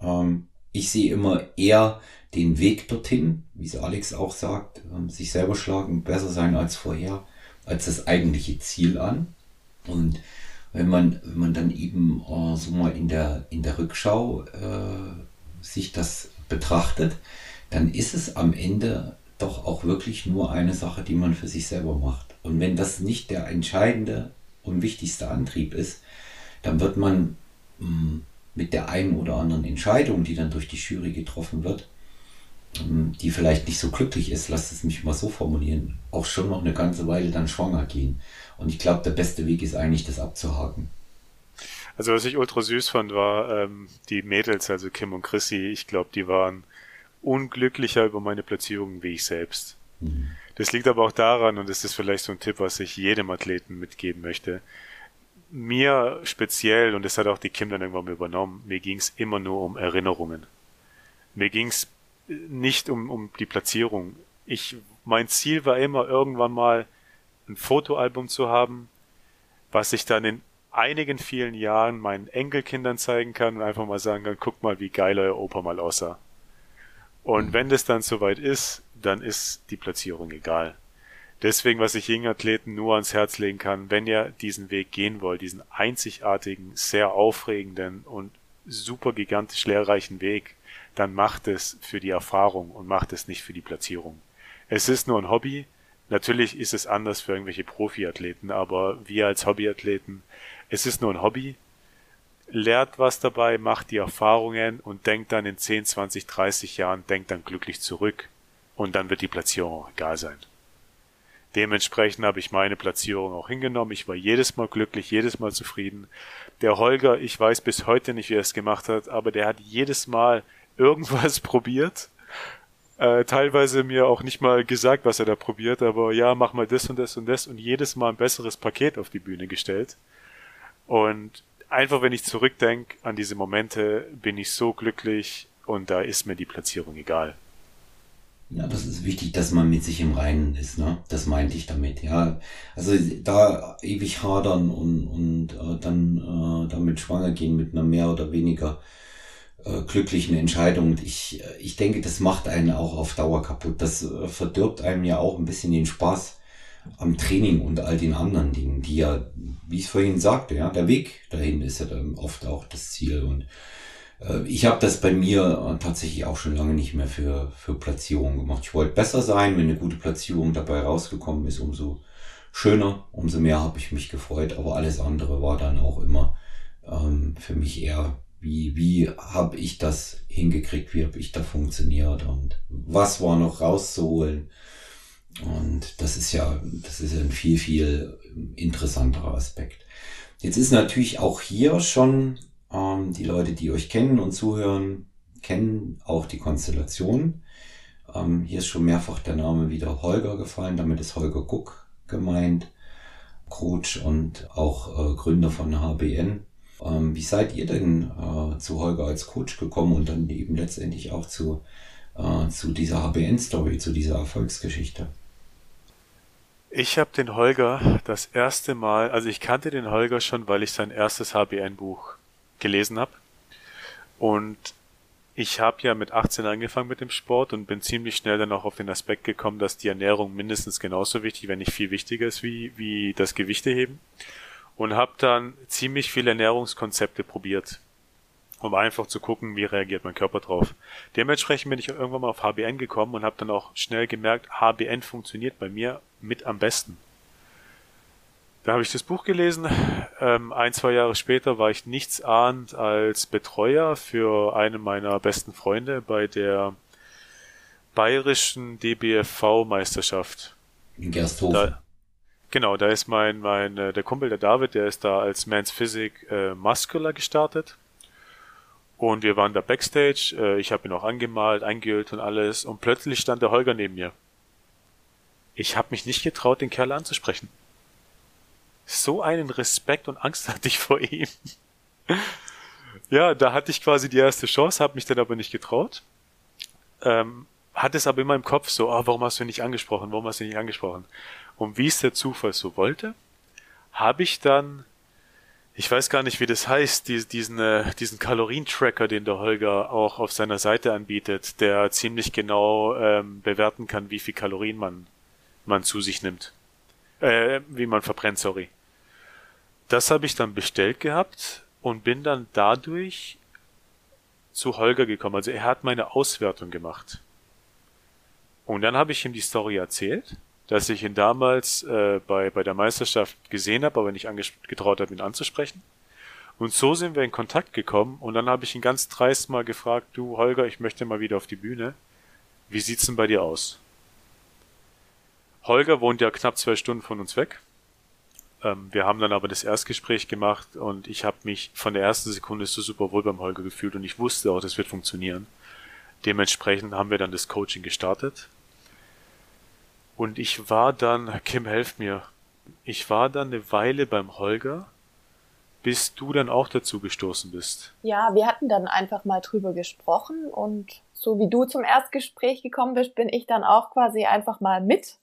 Ähm, ich sehe immer eher den Weg dorthin, wie es Alex auch sagt, ähm, sich selber schlagen, besser sein als vorher, als das eigentliche Ziel an. Und wenn man, wenn man dann eben äh, so mal in der, in der Rückschau äh, sich das betrachtet, dann ist es am Ende doch auch wirklich nur eine Sache, die man für sich selber macht. Und wenn das nicht der entscheidende und wichtigste Antrieb ist, dann wird man mh, mit der einen oder anderen Entscheidung, die dann durch die Jury getroffen wird, die vielleicht nicht so glücklich ist, lasst es mich mal so formulieren, auch schon noch eine ganze Weile dann schwanger gehen. Und ich glaube, der beste Weg ist eigentlich, das abzuhaken. Also was ich ultra süß fand, war ähm, die Mädels, also Kim und Chrissy. Ich glaube, die waren unglücklicher über meine Platzierung wie ich selbst. Mhm. Das liegt aber auch daran, und das ist vielleicht so ein Tipp, was ich jedem Athleten mitgeben möchte. Mir speziell, und das hat auch die Kim dann irgendwann mal übernommen, mir ging es immer nur um Erinnerungen. Mir ging es nicht um, um die Platzierung. Ich, mein Ziel war immer, irgendwann mal ein Fotoalbum zu haben, was ich dann in einigen vielen Jahren meinen Enkelkindern zeigen kann und einfach mal sagen kann, guck mal, wie geil euer Opa mal aussah. Und Mhm. wenn das dann soweit ist, dann ist die Platzierung egal. Deswegen, was ich jungen Athleten nur ans Herz legen kann, wenn ihr diesen Weg gehen wollt, diesen einzigartigen, sehr aufregenden und super gigantisch lehrreichen Weg, dann macht es für die Erfahrung und macht es nicht für die Platzierung. Es ist nur ein Hobby. Natürlich ist es anders für irgendwelche Profiathleten, aber wir als Hobbyathleten, es ist nur ein Hobby. Lehrt was dabei, macht die Erfahrungen und denkt dann in 10, 20, 30 Jahren, denkt dann glücklich zurück. Und dann wird die Platzierung auch egal sein. Dementsprechend habe ich meine Platzierung auch hingenommen. Ich war jedes Mal glücklich, jedes Mal zufrieden. Der Holger, ich weiß bis heute nicht, wie er es gemacht hat, aber der hat jedes Mal irgendwas probiert. Äh, teilweise mir auch nicht mal gesagt, was er da probiert, aber ja, mach mal das und das und das und jedes Mal ein besseres Paket auf die Bühne gestellt. Und einfach, wenn ich zurückdenke an diese Momente, bin ich so glücklich und da ist mir die Platzierung egal. Ja, das ist wichtig, dass man mit sich im Reinen ist, ne? Das meinte ich damit, ja. Also da ewig hadern und, und äh, dann äh, damit schwanger gehen mit einer mehr oder weniger äh, glücklichen Entscheidung. Ich, äh, ich denke, das macht einen auch auf Dauer kaputt. Das äh, verdirbt einem ja auch ein bisschen den Spaß am Training und all den anderen Dingen, die ja, wie ich es vorhin sagte, ja, der Weg dahin ist ja dann oft auch das Ziel und äh, ich habe das bei mir äh, tatsächlich auch schon lange nicht mehr für, für Platzierungen gemacht. Ich wollte besser sein, wenn eine gute Platzierung dabei rausgekommen ist, umso schöner, umso mehr habe ich mich gefreut. Aber alles andere war dann auch immer ähm, für mich eher, wie, wie habe ich das hingekriegt, wie habe ich da funktioniert und was war noch rauszuholen. Und das ist ja, das ist ein viel, viel interessanterer Aspekt. Jetzt ist natürlich auch hier schon ähm, die Leute, die euch kennen und zuhören, kennen auch die Konstellation. Ähm, hier ist schon mehrfach der Name wieder Holger gefallen, damit ist Holger Guck gemeint, Coach und auch äh, Gründer von HBN. Ähm, wie seid ihr denn äh, zu Holger als Coach gekommen und dann eben letztendlich auch zu, äh, zu dieser HBN-Story, zu dieser Erfolgsgeschichte? Ich habe den Holger das erste Mal, also ich kannte den Holger schon, weil ich sein erstes HBN-Buch gelesen habe. Und ich habe ja mit 18 angefangen mit dem Sport und bin ziemlich schnell dann auch auf den Aspekt gekommen, dass die Ernährung mindestens genauso wichtig, wenn nicht viel wichtiger ist wie, wie das Gewichteheben. Und habe dann ziemlich viele Ernährungskonzepte probiert, um einfach zu gucken, wie reagiert mein Körper drauf. Dementsprechend bin ich irgendwann mal auf HBN gekommen und habe dann auch schnell gemerkt, HBN funktioniert bei mir mit am besten. Da habe ich das Buch gelesen. Ähm, ein, zwei Jahre später war ich nichts ahnt als Betreuer für einen meiner besten Freunde bei der bayerischen DBFV-Meisterschaft. In Gersthofen. Genau, da ist mein, mein, äh, der Kumpel, der David, der ist da als Man's Physik äh, Muscular gestartet. Und wir waren da Backstage. Äh, ich habe ihn auch angemalt, eingeölt und alles. Und plötzlich stand der Holger neben mir. Ich habe mich nicht getraut, den Kerl anzusprechen so einen Respekt und Angst hatte ich vor ihm. ja, da hatte ich quasi die erste Chance, habe mich dann aber nicht getraut. Ähm, hatte es aber immer im Kopf so, oh, warum hast du ihn nicht angesprochen, warum hast du ihn nicht angesprochen? Und wie es der Zufall so wollte, habe ich dann, ich weiß gar nicht, wie das heißt, die, diesen, äh, diesen Kalorientracker, den der Holger auch auf seiner Seite anbietet, der ziemlich genau ähm, bewerten kann, wie viel Kalorien man, man zu sich nimmt. Äh, wie man verbrennt, sorry. Das habe ich dann bestellt gehabt und bin dann dadurch zu Holger gekommen. Also er hat meine Auswertung gemacht. Und dann habe ich ihm die Story erzählt, dass ich ihn damals äh, bei, bei der Meisterschaft gesehen habe, aber nicht getraut habe, ihn anzusprechen. Und so sind wir in Kontakt gekommen und dann habe ich ihn ganz dreist mal gefragt, du Holger, ich möchte mal wieder auf die Bühne. Wie sieht's denn bei dir aus? Holger wohnt ja knapp zwei Stunden von uns weg. Ähm, wir haben dann aber das Erstgespräch gemacht und ich habe mich von der ersten Sekunde so super wohl beim Holger gefühlt und ich wusste auch, das wird funktionieren. Dementsprechend haben wir dann das Coaching gestartet. Und ich war dann, Kim, helf mir, ich war dann eine Weile beim Holger, bis du dann auch dazu gestoßen bist. Ja, wir hatten dann einfach mal drüber gesprochen und so wie du zum Erstgespräch gekommen bist, bin ich dann auch quasi einfach mal mit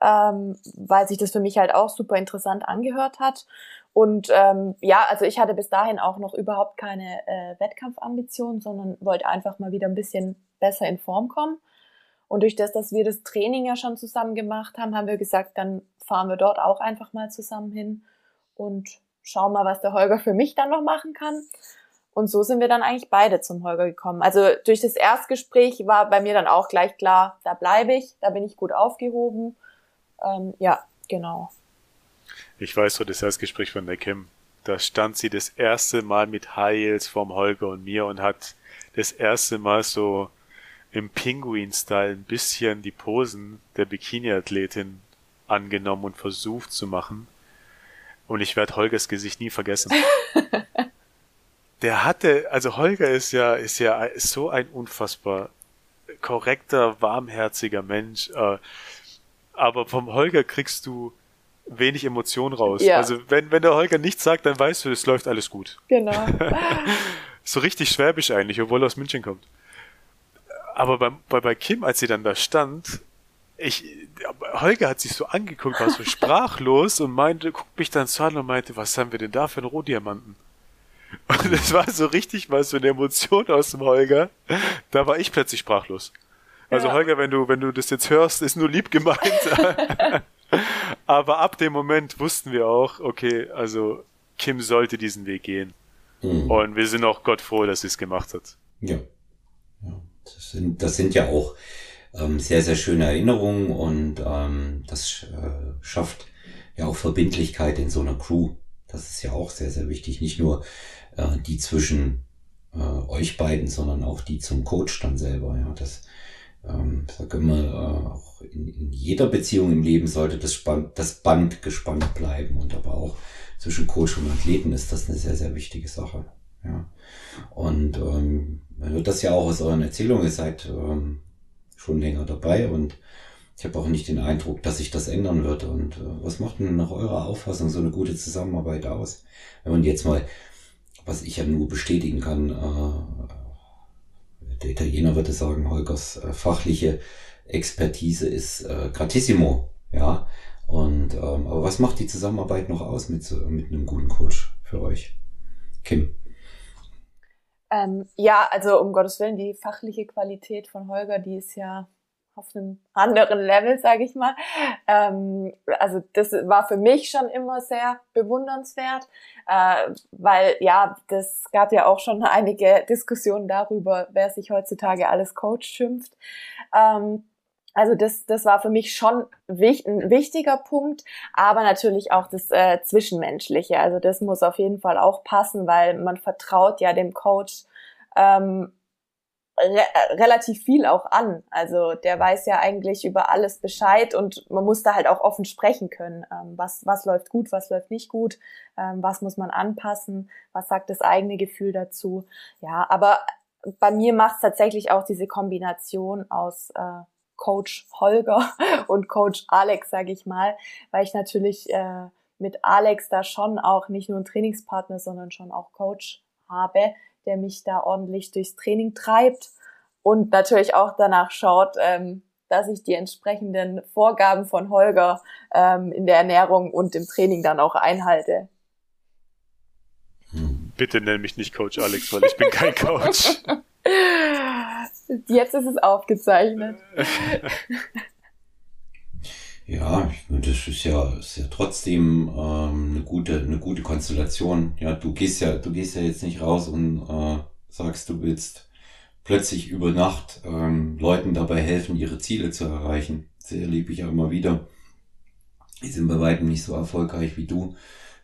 ähm, weil sich das für mich halt auch super interessant angehört hat. Und ähm, ja, also ich hatte bis dahin auch noch überhaupt keine äh, Wettkampfambitionen, sondern wollte einfach mal wieder ein bisschen besser in Form kommen. Und durch das, dass wir das Training ja schon zusammen gemacht haben, haben wir gesagt, dann fahren wir dort auch einfach mal zusammen hin und schauen mal, was der Holger für mich dann noch machen kann. Und so sind wir dann eigentlich beide zum Holger gekommen. Also durch das Erstgespräch war bei mir dann auch gleich klar, da bleibe ich, da bin ich gut aufgehoben ähm, ja, genau. Ich weiß so das Erstgespräch von der Kim. Da stand sie das erste Mal mit Heils vorm Holger und mir und hat das erste Mal so im Pinguin-Style ein bisschen die Posen der Bikini-Athletin angenommen und versucht zu machen. Und ich werde Holgers Gesicht nie vergessen. der hatte, also Holger ist ja, ist ja so ein unfassbar korrekter, warmherziger Mensch. Äh, aber vom Holger kriegst du wenig Emotion raus. Ja. Also wenn, wenn der Holger nichts sagt, dann weißt du, es läuft alles gut. Genau. so richtig schwäbisch eigentlich, obwohl er aus München kommt. Aber bei, bei, bei Kim, als sie dann da stand, ich, Holger hat sich so angeguckt, war so sprachlos und meinte, guckt mich dann so an und meinte, was haben wir denn da für einen Rohdiamanten? Und es war so richtig mal so eine Emotion aus dem Holger. Da war ich plötzlich sprachlos. Also ja. Holger, wenn du, wenn du das jetzt hörst, ist nur lieb gemeint. Aber ab dem Moment wussten wir auch, okay, also Kim sollte diesen Weg gehen. Mhm. Und wir sind auch Gott froh, dass sie es gemacht hat. Ja. Das, sind, das sind ja auch ähm, sehr, sehr schöne Erinnerungen und ähm, das äh, schafft ja auch Verbindlichkeit in so einer Crew. Das ist ja auch sehr, sehr wichtig. Nicht nur äh, die zwischen äh, euch beiden, sondern auch die zum Coach dann selber. Ja, das ähm, sage immer, äh, auch in, in jeder Beziehung im Leben sollte das, Spann, das Band gespannt bleiben und aber auch zwischen Coach und Athleten ist das eine sehr, sehr wichtige Sache. Ja. Und ähm, man hört das ja auch aus euren Erzählungen, ihr seid ähm, schon länger dabei und ich habe auch nicht den Eindruck, dass sich das ändern wird. Und äh, was macht denn nach eurer Auffassung so eine gute Zusammenarbeit aus? Wenn man jetzt mal, was ich ja nur bestätigen kann, äh, der Italiener würde sagen, Holgers äh, fachliche Expertise ist äh, gratissimo, ja. Und ähm, aber was macht die Zusammenarbeit noch aus mit, mit einem guten Coach für euch? Kim. Ähm, ja, also um Gottes Willen, die fachliche Qualität von Holger, die ist ja auf einem anderen Level, sage ich mal. Ähm, also das war für mich schon immer sehr bewundernswert, äh, weil ja, das gab ja auch schon einige Diskussionen darüber, wer sich heutzutage alles Coach schimpft. Ähm, also das, das war für mich schon ein wichtiger Punkt, aber natürlich auch das äh, Zwischenmenschliche. Also das muss auf jeden Fall auch passen, weil man vertraut ja dem Coach ähm, re relativ viel auch an. Also der weiß ja eigentlich über alles Bescheid und man muss da halt auch offen sprechen können. Ähm, was, was läuft gut, was läuft nicht gut, ähm, was muss man anpassen, was sagt das eigene Gefühl dazu. Ja, aber bei mir macht es tatsächlich auch diese Kombination aus äh, Coach Holger und Coach Alex, sage ich mal, weil ich natürlich äh, mit Alex da schon auch nicht nur einen Trainingspartner, sondern schon auch Coach habe, der mich da ordentlich durchs Training treibt und natürlich auch danach schaut, ähm, dass ich die entsprechenden Vorgaben von Holger ähm, in der Ernährung und im Training dann auch einhalte. Bitte nenn mich nicht Coach Alex, weil ich bin kein Coach. Jetzt ist es aufgezeichnet. Ja, das ist ja, ist ja trotzdem ähm, eine gute, eine gute Konstellation. Ja, du gehst ja, du gehst ja jetzt nicht raus und äh, sagst, du willst plötzlich über Nacht ähm, Leuten dabei helfen, ihre Ziele zu erreichen. Das erlebe ich ja immer wieder. Die sind bei weitem nicht so erfolgreich wie du.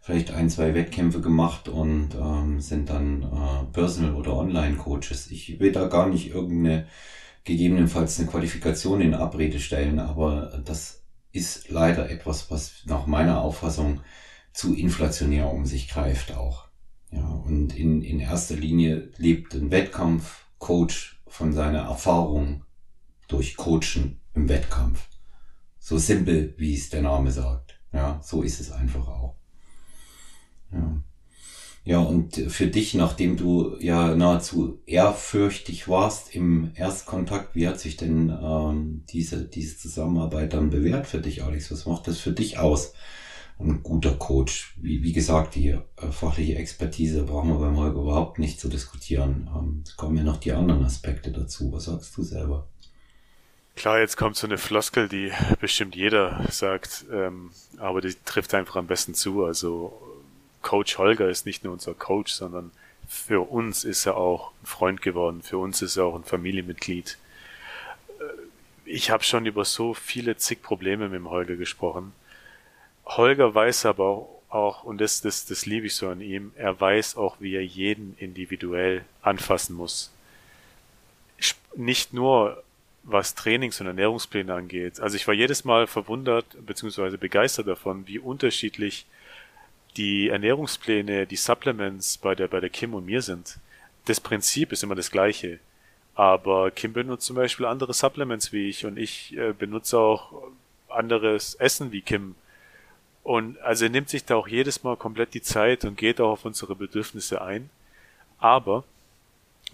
Vielleicht ein, zwei Wettkämpfe gemacht und ähm, sind dann äh, Personal- oder Online-Coaches. Ich will da gar nicht irgendeine, gegebenenfalls eine Qualifikation in Abrede stellen, aber das ist leider etwas, was nach meiner Auffassung zu inflationär um sich greift auch. Ja, und in, in erster Linie lebt ein Wettkampfcoach von seiner Erfahrung durch Coachen im Wettkampf. So simpel, wie es der Name sagt. Ja, so ist es einfach auch. Ja. Ja, und für dich, nachdem du ja nahezu ehrfürchtig warst im Erstkontakt, wie hat sich denn ähm, diese, diese Zusammenarbeit dann bewährt für dich, Alex? Was macht das für dich aus? Ein guter Coach. Wie, wie gesagt, die äh, fachliche Expertise brauchen wir beim Holger überhaupt nicht zu diskutieren. Ähm, es kommen ja noch die anderen Aspekte dazu. Was sagst du selber? Klar, jetzt kommt so eine Floskel, die bestimmt jeder sagt, ähm, aber die trifft einfach am besten zu. Also Coach Holger ist nicht nur unser Coach, sondern für uns ist er auch ein Freund geworden, für uns ist er auch ein Familienmitglied. Äh, ich habe schon über so viele zig Probleme mit dem Holger gesprochen. Holger weiß aber auch, und das, das, das liebe ich so an ihm, er weiß auch, wie er jeden individuell anfassen muss. Nicht nur was Trainings- und Ernährungspläne angeht. Also ich war jedes Mal verwundert bzw. begeistert davon, wie unterschiedlich die Ernährungspläne, die Supplements bei der, bei der Kim und mir sind, das Prinzip ist immer das gleiche. Aber Kim benutzt zum Beispiel andere Supplements wie ich und ich äh, benutze auch anderes Essen wie Kim. Und also er nimmt sich da auch jedes Mal komplett die Zeit und geht auch auf unsere Bedürfnisse ein. Aber,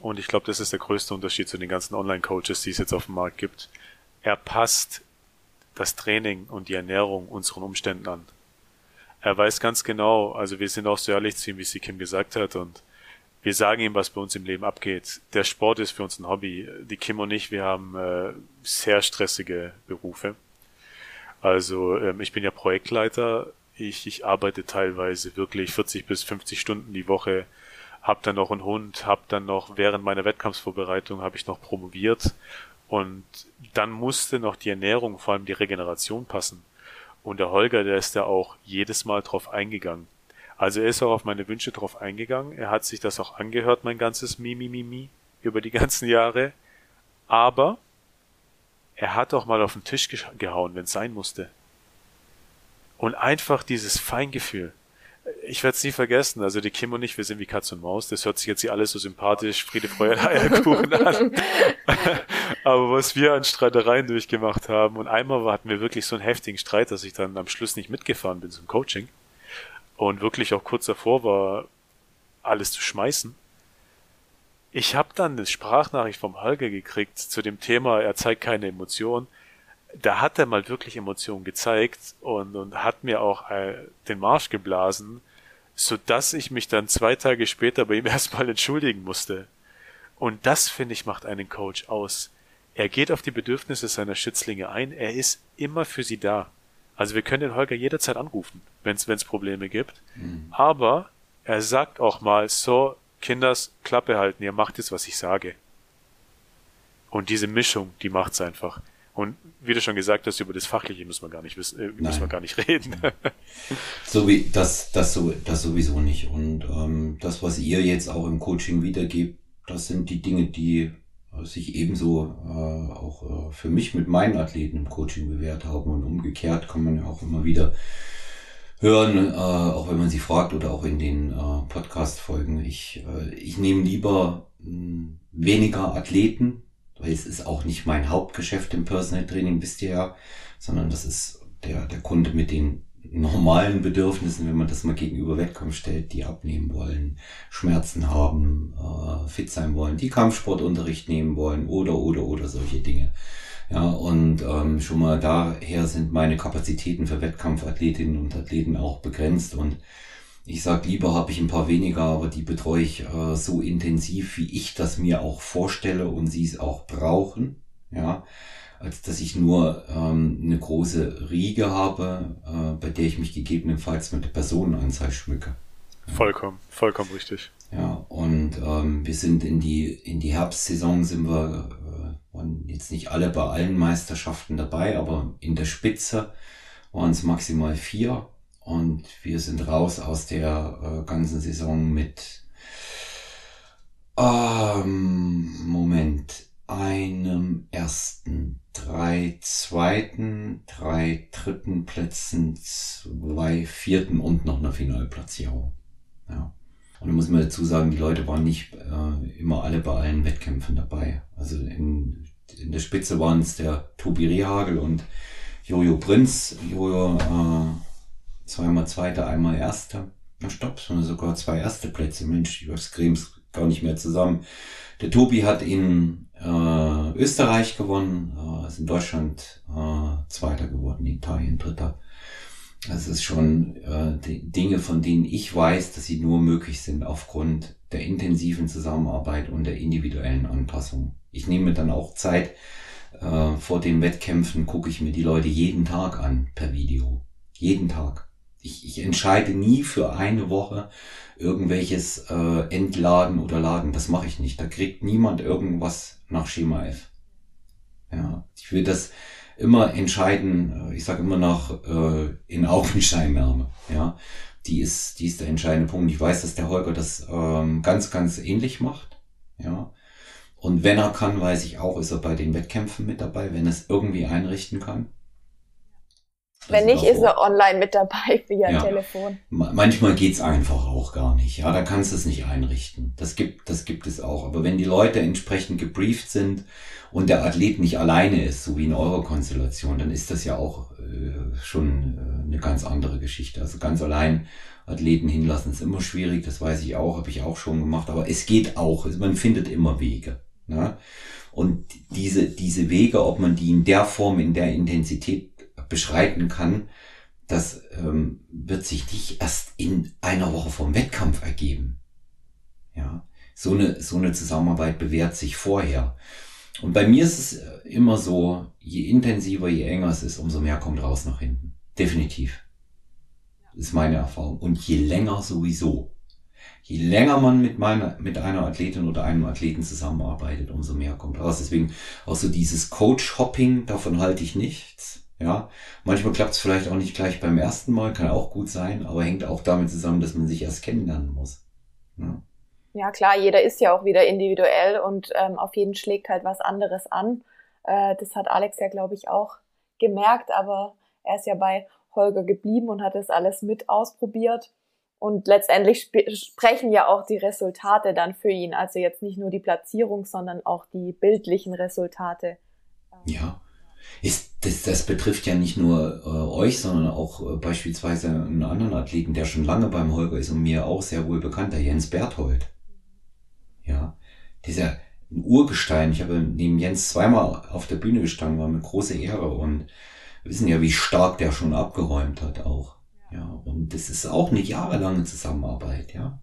und ich glaube, das ist der größte Unterschied zu den ganzen Online-Coaches, die es jetzt auf dem Markt gibt, er passt das Training und die Ernährung unseren Umständen an er weiß ganz genau, also wir sind auch so ehrlich zu ihm, wie sie Kim gesagt hat, und wir sagen ihm, was bei uns im Leben abgeht. Der Sport ist für uns ein Hobby. Die Kim und ich, wir haben äh, sehr stressige Berufe. Also ähm, ich bin ja Projektleiter. Ich, ich arbeite teilweise wirklich 40 bis 50 Stunden die Woche. Hab dann noch einen Hund, hab dann noch während meiner Wettkampfsvorbereitung habe ich noch promoviert und dann musste noch die Ernährung, vor allem die Regeneration passen. Und der Holger, der ist da auch jedes Mal drauf eingegangen. Also er ist auch auf meine Wünsche drauf eingegangen. Er hat sich das auch angehört, mein ganzes Mimi, Mimi, über die ganzen Jahre. Aber er hat auch mal auf den Tisch gehauen, wenn es sein musste. Und einfach dieses Feingefühl. Ich werde es nie vergessen. Also die Kim und ich, wir sind wie Katz und Maus. Das hört sich jetzt hier alles so sympathisch, Friede, Freude, Eierkuchen an. Aber was wir an Streitereien durchgemacht haben und einmal hatten wir wirklich so einen heftigen Streit, dass ich dann am Schluss nicht mitgefahren bin zum Coaching und wirklich auch kurz davor war, alles zu schmeißen. Ich habe dann eine Sprachnachricht vom Holger gekriegt zu dem Thema, er zeigt keine Emotionen. Da hat er mal wirklich Emotionen gezeigt und, und hat mir auch äh, den Marsch geblasen, so dass ich mich dann zwei Tage später bei ihm erstmal entschuldigen musste. Und das, finde ich, macht einen Coach aus. Er geht auf die Bedürfnisse seiner Schützlinge ein, er ist immer für sie da. Also wir können den Holger jederzeit anrufen, wenn es Probleme gibt. Mhm. Aber er sagt auch mal so, Kinders, Klappe halten, ihr macht jetzt, was ich sage. Und diese Mischung, die macht's einfach. Und wie du schon gesagt hast, über das Fachliche müssen wir gar nicht wissen, äh, müssen wir gar nicht reden. so wie das, das, so, das sowieso nicht. Und ähm, das, was ihr jetzt auch im Coaching wiedergebt, das sind die Dinge, die sich ebenso äh, auch äh, für mich mit meinen Athleten im Coaching bewährt haben. Und umgekehrt kann man ja auch immer wieder hören, äh, auch wenn man sie fragt oder auch in den äh, Podcast-Folgen. Ich, äh, ich nehme lieber mh, hm, weniger Athleten, weil es ist auch nicht mein Hauptgeschäft im Personal Training, wisst ihr ja, sondern das ist der, der Kunde mit den normalen Bedürfnissen, wenn man das mal gegenüber Wettkampf stellt, die abnehmen wollen, Schmerzen haben, äh, fit sein wollen, die Kampfsportunterricht nehmen wollen oder oder oder solche Dinge. Ja, und ähm, schon mal daher sind meine Kapazitäten für Wettkampfathletinnen und Athleten auch begrenzt. Und ich sag lieber habe ich ein paar weniger, aber die betreue ich äh, so intensiv, wie ich das mir auch vorstelle und sie es auch brauchen. Ja, als dass ich nur ähm, eine große Riege habe, äh, bei der ich mich gegebenenfalls mit der Personenanzahl schmücke. Vollkommen, vollkommen richtig. Ja, und ähm, wir sind in die, in die Herbstsaison sind wir waren jetzt nicht alle bei allen Meisterschaften dabei, aber in der Spitze waren es maximal vier. Und wir sind raus aus der äh, ganzen Saison mit ähm, Moment, einem ersten, drei zweiten, drei dritten Plätzen, zwei vierten und noch einer Finalplatzierung. Ja. Und da muss man dazu sagen, die Leute waren nicht äh, immer alle bei allen Wettkämpfen dabei. Also in, in der Spitze waren es der Tobi Rehagel und Jojo Prinz. Jojo äh, zweimal Zweiter, einmal Erster. Na stopp, sondern sogar zwei erste Plätze. Mensch, ich Cremes gar nicht mehr zusammen. Der Tobi hat in äh, Österreich gewonnen, äh, ist in Deutschland äh, Zweiter geworden, Italien Dritter. Das ist schon äh, Dinge, von denen ich weiß, dass sie nur möglich sind aufgrund der intensiven Zusammenarbeit und der individuellen Anpassung. Ich nehme dann auch Zeit. Äh, vor den Wettkämpfen gucke ich mir die Leute jeden Tag an per Video. Jeden Tag. Ich, ich entscheide nie für eine Woche irgendwelches äh, Entladen oder Laden. Das mache ich nicht. Da kriegt niemand irgendwas nach Schema F. Ja, ich will das immer entscheiden, äh, ich sage immer noch äh, in Augenscheinnahme. Ja, die ist, die ist der entscheidende Punkt. Ich weiß, dass der Holger das ähm, ganz, ganz ähnlich macht. Ja. Und wenn er kann, weiß ich auch, ist er bei den Wettkämpfen mit dabei, wenn er es irgendwie einrichten kann. Wenn nicht, ist er online mit dabei via ja. Telefon. Manchmal geht's einfach auch gar nicht. Ja, da kannst du es nicht einrichten. Das gibt, das gibt es auch. Aber wenn die Leute entsprechend gebrieft sind und der Athlet nicht alleine ist, so wie in eurer Konstellation, dann ist das ja auch äh, schon äh, eine ganz andere Geschichte. Also ganz allein Athleten hinlassen ist immer schwierig, das weiß ich auch, habe ich auch schon gemacht. Aber es geht auch. Also man findet immer Wege. Ne? Und diese, diese Wege, ob man die in der Form, in der Intensität beschreiten kann, das ähm, wird sich nicht erst in einer Woche vom Wettkampf ergeben. Ja, so eine, so eine Zusammenarbeit bewährt sich vorher. Und bei mir ist es äh, immer so, je intensiver, je enger es ist, umso mehr kommt raus nach hinten. Definitiv. Das ist meine Erfahrung. Und je länger sowieso. Je länger man mit meiner, mit einer Athletin oder einem Athleten zusammenarbeitet, umso mehr kommt raus. Deswegen auch so dieses Coach-Hopping, davon halte ich nichts. Ja, manchmal klappt es vielleicht auch nicht gleich beim ersten Mal, kann auch gut sein, aber hängt auch damit zusammen, dass man sich erst kennenlernen muss. Ja, ja klar, jeder ist ja auch wieder individuell und ähm, auf jeden schlägt halt was anderes an. Äh, das hat Alex ja, glaube ich, auch gemerkt, aber er ist ja bei Holger geblieben und hat das alles mit ausprobiert. Und letztendlich sp sprechen ja auch die Resultate dann für ihn. Also jetzt nicht nur die Platzierung, sondern auch die bildlichen Resultate. Ja, ist, das, das betrifft ja nicht nur äh, euch, sondern auch äh, beispielsweise einen anderen Athleten, der schon lange beim Holger ist und mir auch sehr wohl bekannt, der Jens Berthold. Ja, dieser ein Urgestein. Ich habe neben Jens zweimal auf der Bühne gestanden, war eine große Ehre und wir wissen ja, wie stark der schon abgeräumt hat auch. Ja, und das ist auch eine jahrelange Zusammenarbeit, ja.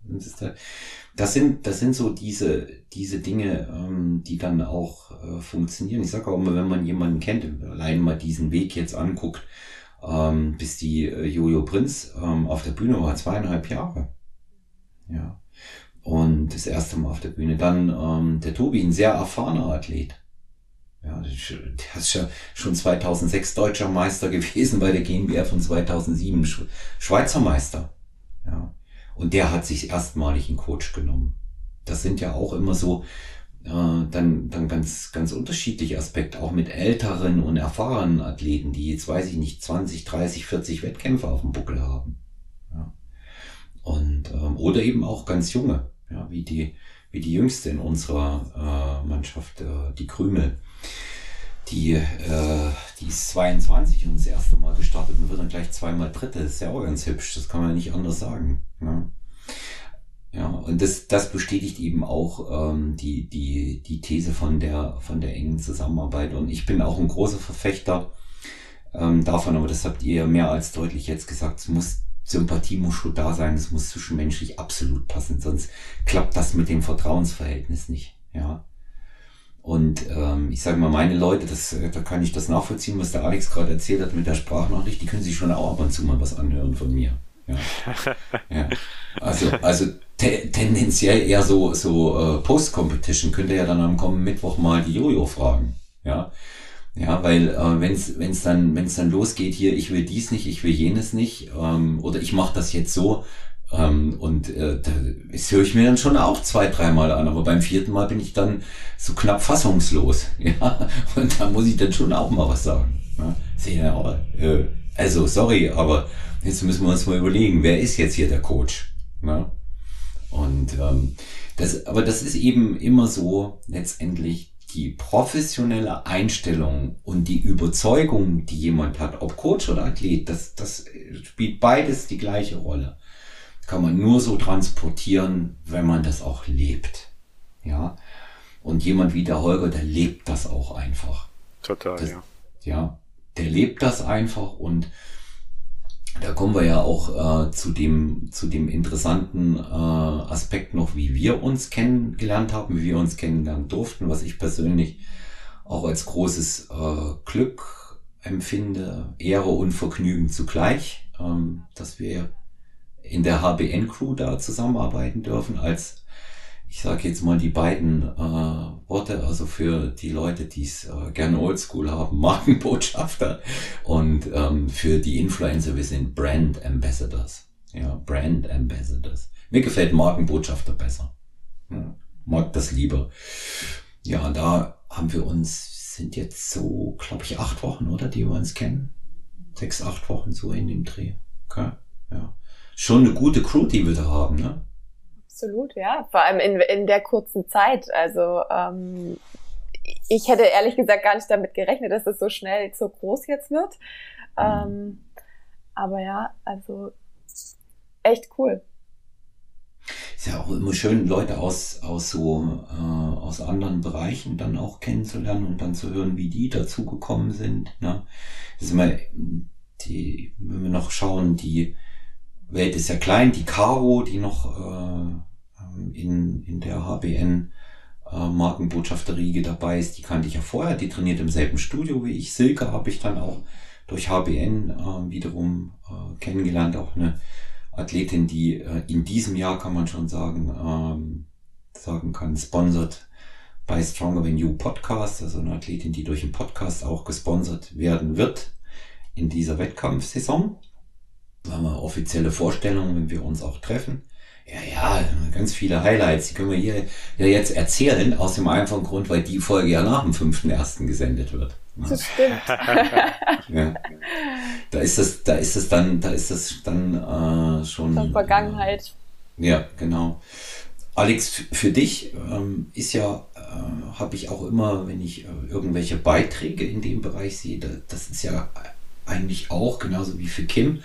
Das, sind, das sind so diese, diese Dinge, ähm, die dann auch äh, funktionieren. Ich sage auch immer, wenn man jemanden kennt, allein mal diesen Weg jetzt anguckt, ähm, bis die äh, Jojo Prinz ähm, auf der Bühne war, zweieinhalb Jahre. Ja. Und das erste Mal auf der Bühne. Dann ähm, der Tobi, ein sehr erfahrener Athlet. Ja, der ist ja schon 2006 deutscher Meister gewesen bei der GmbF und 2007 Schweizer Meister. Ja. Und der hat sich erstmalig einen Coach genommen. Das sind ja auch immer so äh, dann, dann ganz, ganz unterschiedliche Aspekte, auch mit älteren und erfahrenen Athleten, die jetzt, weiß ich nicht, 20, 30, 40 Wettkämpfe auf dem Buckel haben. Ja. Und, ähm, oder eben auch ganz junge, ja, wie die, wie die jüngste in unserer äh, Mannschaft, äh, die Krümel die, äh, die ist 22 und das erste Mal gestartet und wird dann gleich zweimal Dritte. Das ist ja auch ganz hübsch, das kann man nicht anders sagen. Ja, ja und das, das bestätigt eben auch ähm, die, die, die These von der, von der engen Zusammenarbeit. Und ich bin auch ein großer Verfechter ähm, davon, aber das habt ihr ja mehr als deutlich jetzt gesagt, es muss Sympathie muss schon da sein, es muss zwischenmenschlich absolut passen, sonst klappt das mit dem Vertrauensverhältnis nicht. Ja. Und ähm, ich sage mal, meine Leute, das, äh, da kann ich das nachvollziehen, was der Alex gerade erzählt hat mit der Sprachnachricht, die können sich schon auch ab und zu mal was anhören von mir. Ja. ja. Also, also te tendenziell eher so, so äh, Post-Competition könnt ihr ja dann am kommenden Mittwoch mal die Jojo fragen. Ja. Ja, weil äh, wenn es dann wenn's dann losgeht hier, ich will dies nicht, ich will jenes nicht ähm, oder ich mache das jetzt so, ähm, und äh, das höre ich mir dann schon auch zwei, dreimal an, aber beim vierten Mal bin ich dann so knapp fassungslos. Ja? Und da muss ich dann schon auch mal was sagen. Ja? aber, äh, also, sorry, aber jetzt müssen wir uns mal überlegen, wer ist jetzt hier der Coach? Ja? Und ähm, das, aber das ist eben immer so letztendlich die professionelle Einstellung und die Überzeugung, die jemand hat, ob Coach oder Athlet, das, das spielt beides die gleiche Rolle kann man nur so transportieren, wenn man das auch lebt. Ja. Und jemand wie der Holger, der lebt das auch einfach. Total, das, ja. Ja, der lebt das einfach und da kommen wir ja auch äh, zu dem zu dem interessanten äh, Aspekt noch, wie wir uns kennengelernt haben, wie wir uns kennenlernen durften, was ich persönlich auch als großes äh, Glück empfinde, Ehre und Vergnügen zugleich, ähm, dass wir in der HBN-Crew da zusammenarbeiten dürfen als, ich sage jetzt mal die beiden äh, Worte, also für die Leute, die es äh, gerne Oldschool haben, Markenbotschafter und ähm, für die Influencer, wir sind Brand Ambassadors. Ja, Brand Ambassadors. Mir gefällt Markenbotschafter besser. Ja, mag das lieber. Ja, da haben wir uns, sind jetzt so, glaube ich, acht Wochen, oder, die wir uns kennen. Sechs, acht Wochen so in dem Dreh. Okay, ja schon eine gute Crew, die wir da haben, ne? Absolut, ja. Vor allem in, in der kurzen Zeit. Also ähm, ich hätte ehrlich gesagt gar nicht damit gerechnet, dass es so schnell so groß jetzt wird. Mhm. Aber ja, also echt cool. Ist ja auch immer schön, Leute aus, aus so äh, aus anderen Bereichen dann auch kennenzulernen und dann zu hören, wie die dazugekommen sind. Ne? Das ist immer die, wenn wir noch schauen, die Welt ist ja klein, die Caro, die noch äh, in, in der HBN äh, Markenbotschafterriege dabei ist, die kannte ich ja vorher, die trainiert im selben Studio wie ich. Silke habe ich dann auch durch HBN äh, wiederum äh, kennengelernt, auch eine Athletin, die äh, in diesem Jahr, kann man schon sagen, ähm, sagen kann, sponsert bei Stronger Than You Podcast, also eine Athletin, die durch einen Podcast auch gesponsert werden wird in dieser Wettkampfsaison. Da haben wir offizielle Vorstellungen, wenn wir uns auch treffen. Ja, ja, ganz viele Highlights, die können wir hier ja jetzt erzählen, aus dem einfachen Grund, weil die Folge ja nach dem 5.1. gesendet wird. Das stimmt. ja. Da ist das, da ist das dann, da ist das dann äh, schon. Von Vergangenheit. Äh, ja, genau. Alex, für dich ähm, ist ja, äh, habe ich auch immer, wenn ich äh, irgendwelche Beiträge in dem Bereich sehe, da, das ist ja eigentlich auch, genauso wie für Kim,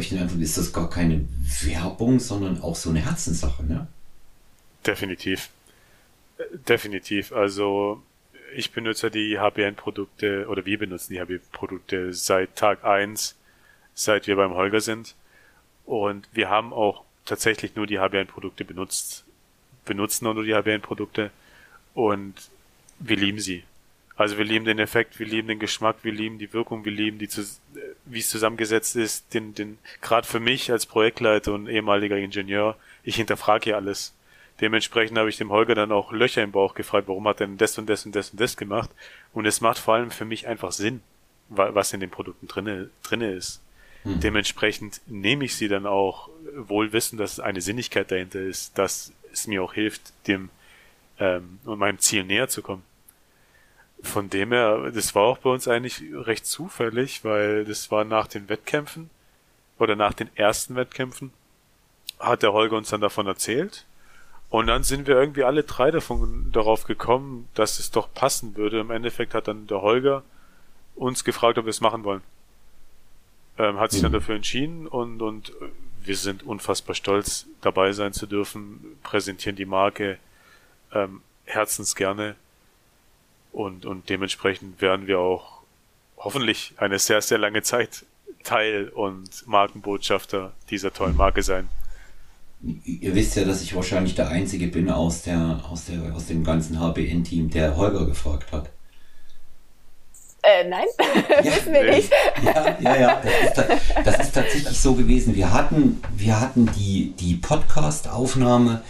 ich brauche den Eindruck, ist das gar keine Werbung, sondern auch so eine Herzenssache, ne? Definitiv. Definitiv. Also ich benutze die HBN-Produkte oder wir benutzen die HBN-Produkte seit Tag eins, seit wir beim Holger sind. Und wir haben auch tatsächlich nur die HBN-Produkte benutzt benutzen nur die HBN-Produkte und wir lieben sie. Also wir lieben den Effekt, wir lieben den Geschmack, wir lieben die Wirkung, wir lieben die, wie es zusammengesetzt ist, den, den, gerade für mich als Projektleiter und ehemaliger Ingenieur, ich hinterfrage hier alles. Dementsprechend habe ich dem Holger dann auch Löcher im Bauch gefragt, warum hat er denn das und das und das und das gemacht? Und es macht vor allem für mich einfach Sinn, was in den Produkten drinne, drinne ist. Hm. Dementsprechend nehme ich sie dann auch wohl wissen, dass eine Sinnigkeit dahinter ist, dass es mir auch hilft, dem ähm, meinem Ziel näher zu kommen. Von dem her, das war auch bei uns eigentlich recht zufällig, weil das war nach den Wettkämpfen oder nach den ersten Wettkämpfen hat der Holger uns dann davon erzählt. Und dann sind wir irgendwie alle drei davon darauf gekommen, dass es doch passen würde. Im Endeffekt hat dann der Holger uns gefragt, ob wir es machen wollen. Ähm, hat sich dann mhm. dafür entschieden und, und wir sind unfassbar stolz, dabei sein zu dürfen, präsentieren die Marke ähm, herzens gerne und, und dementsprechend werden wir auch hoffentlich eine sehr, sehr lange Zeit Teil und Markenbotschafter dieser tollen Marke sein. Ihr wisst ja, dass ich wahrscheinlich der Einzige bin aus, der, aus, der, aus dem ganzen HBN-Team, der Holger gefragt hat. Äh, nein, ja, wissen wir nicht. Ja, ja, ja. Das ist, das ist, tatsächlich so gewesen. Wir hatten, wir hatten die, die Podcast-Aufnahme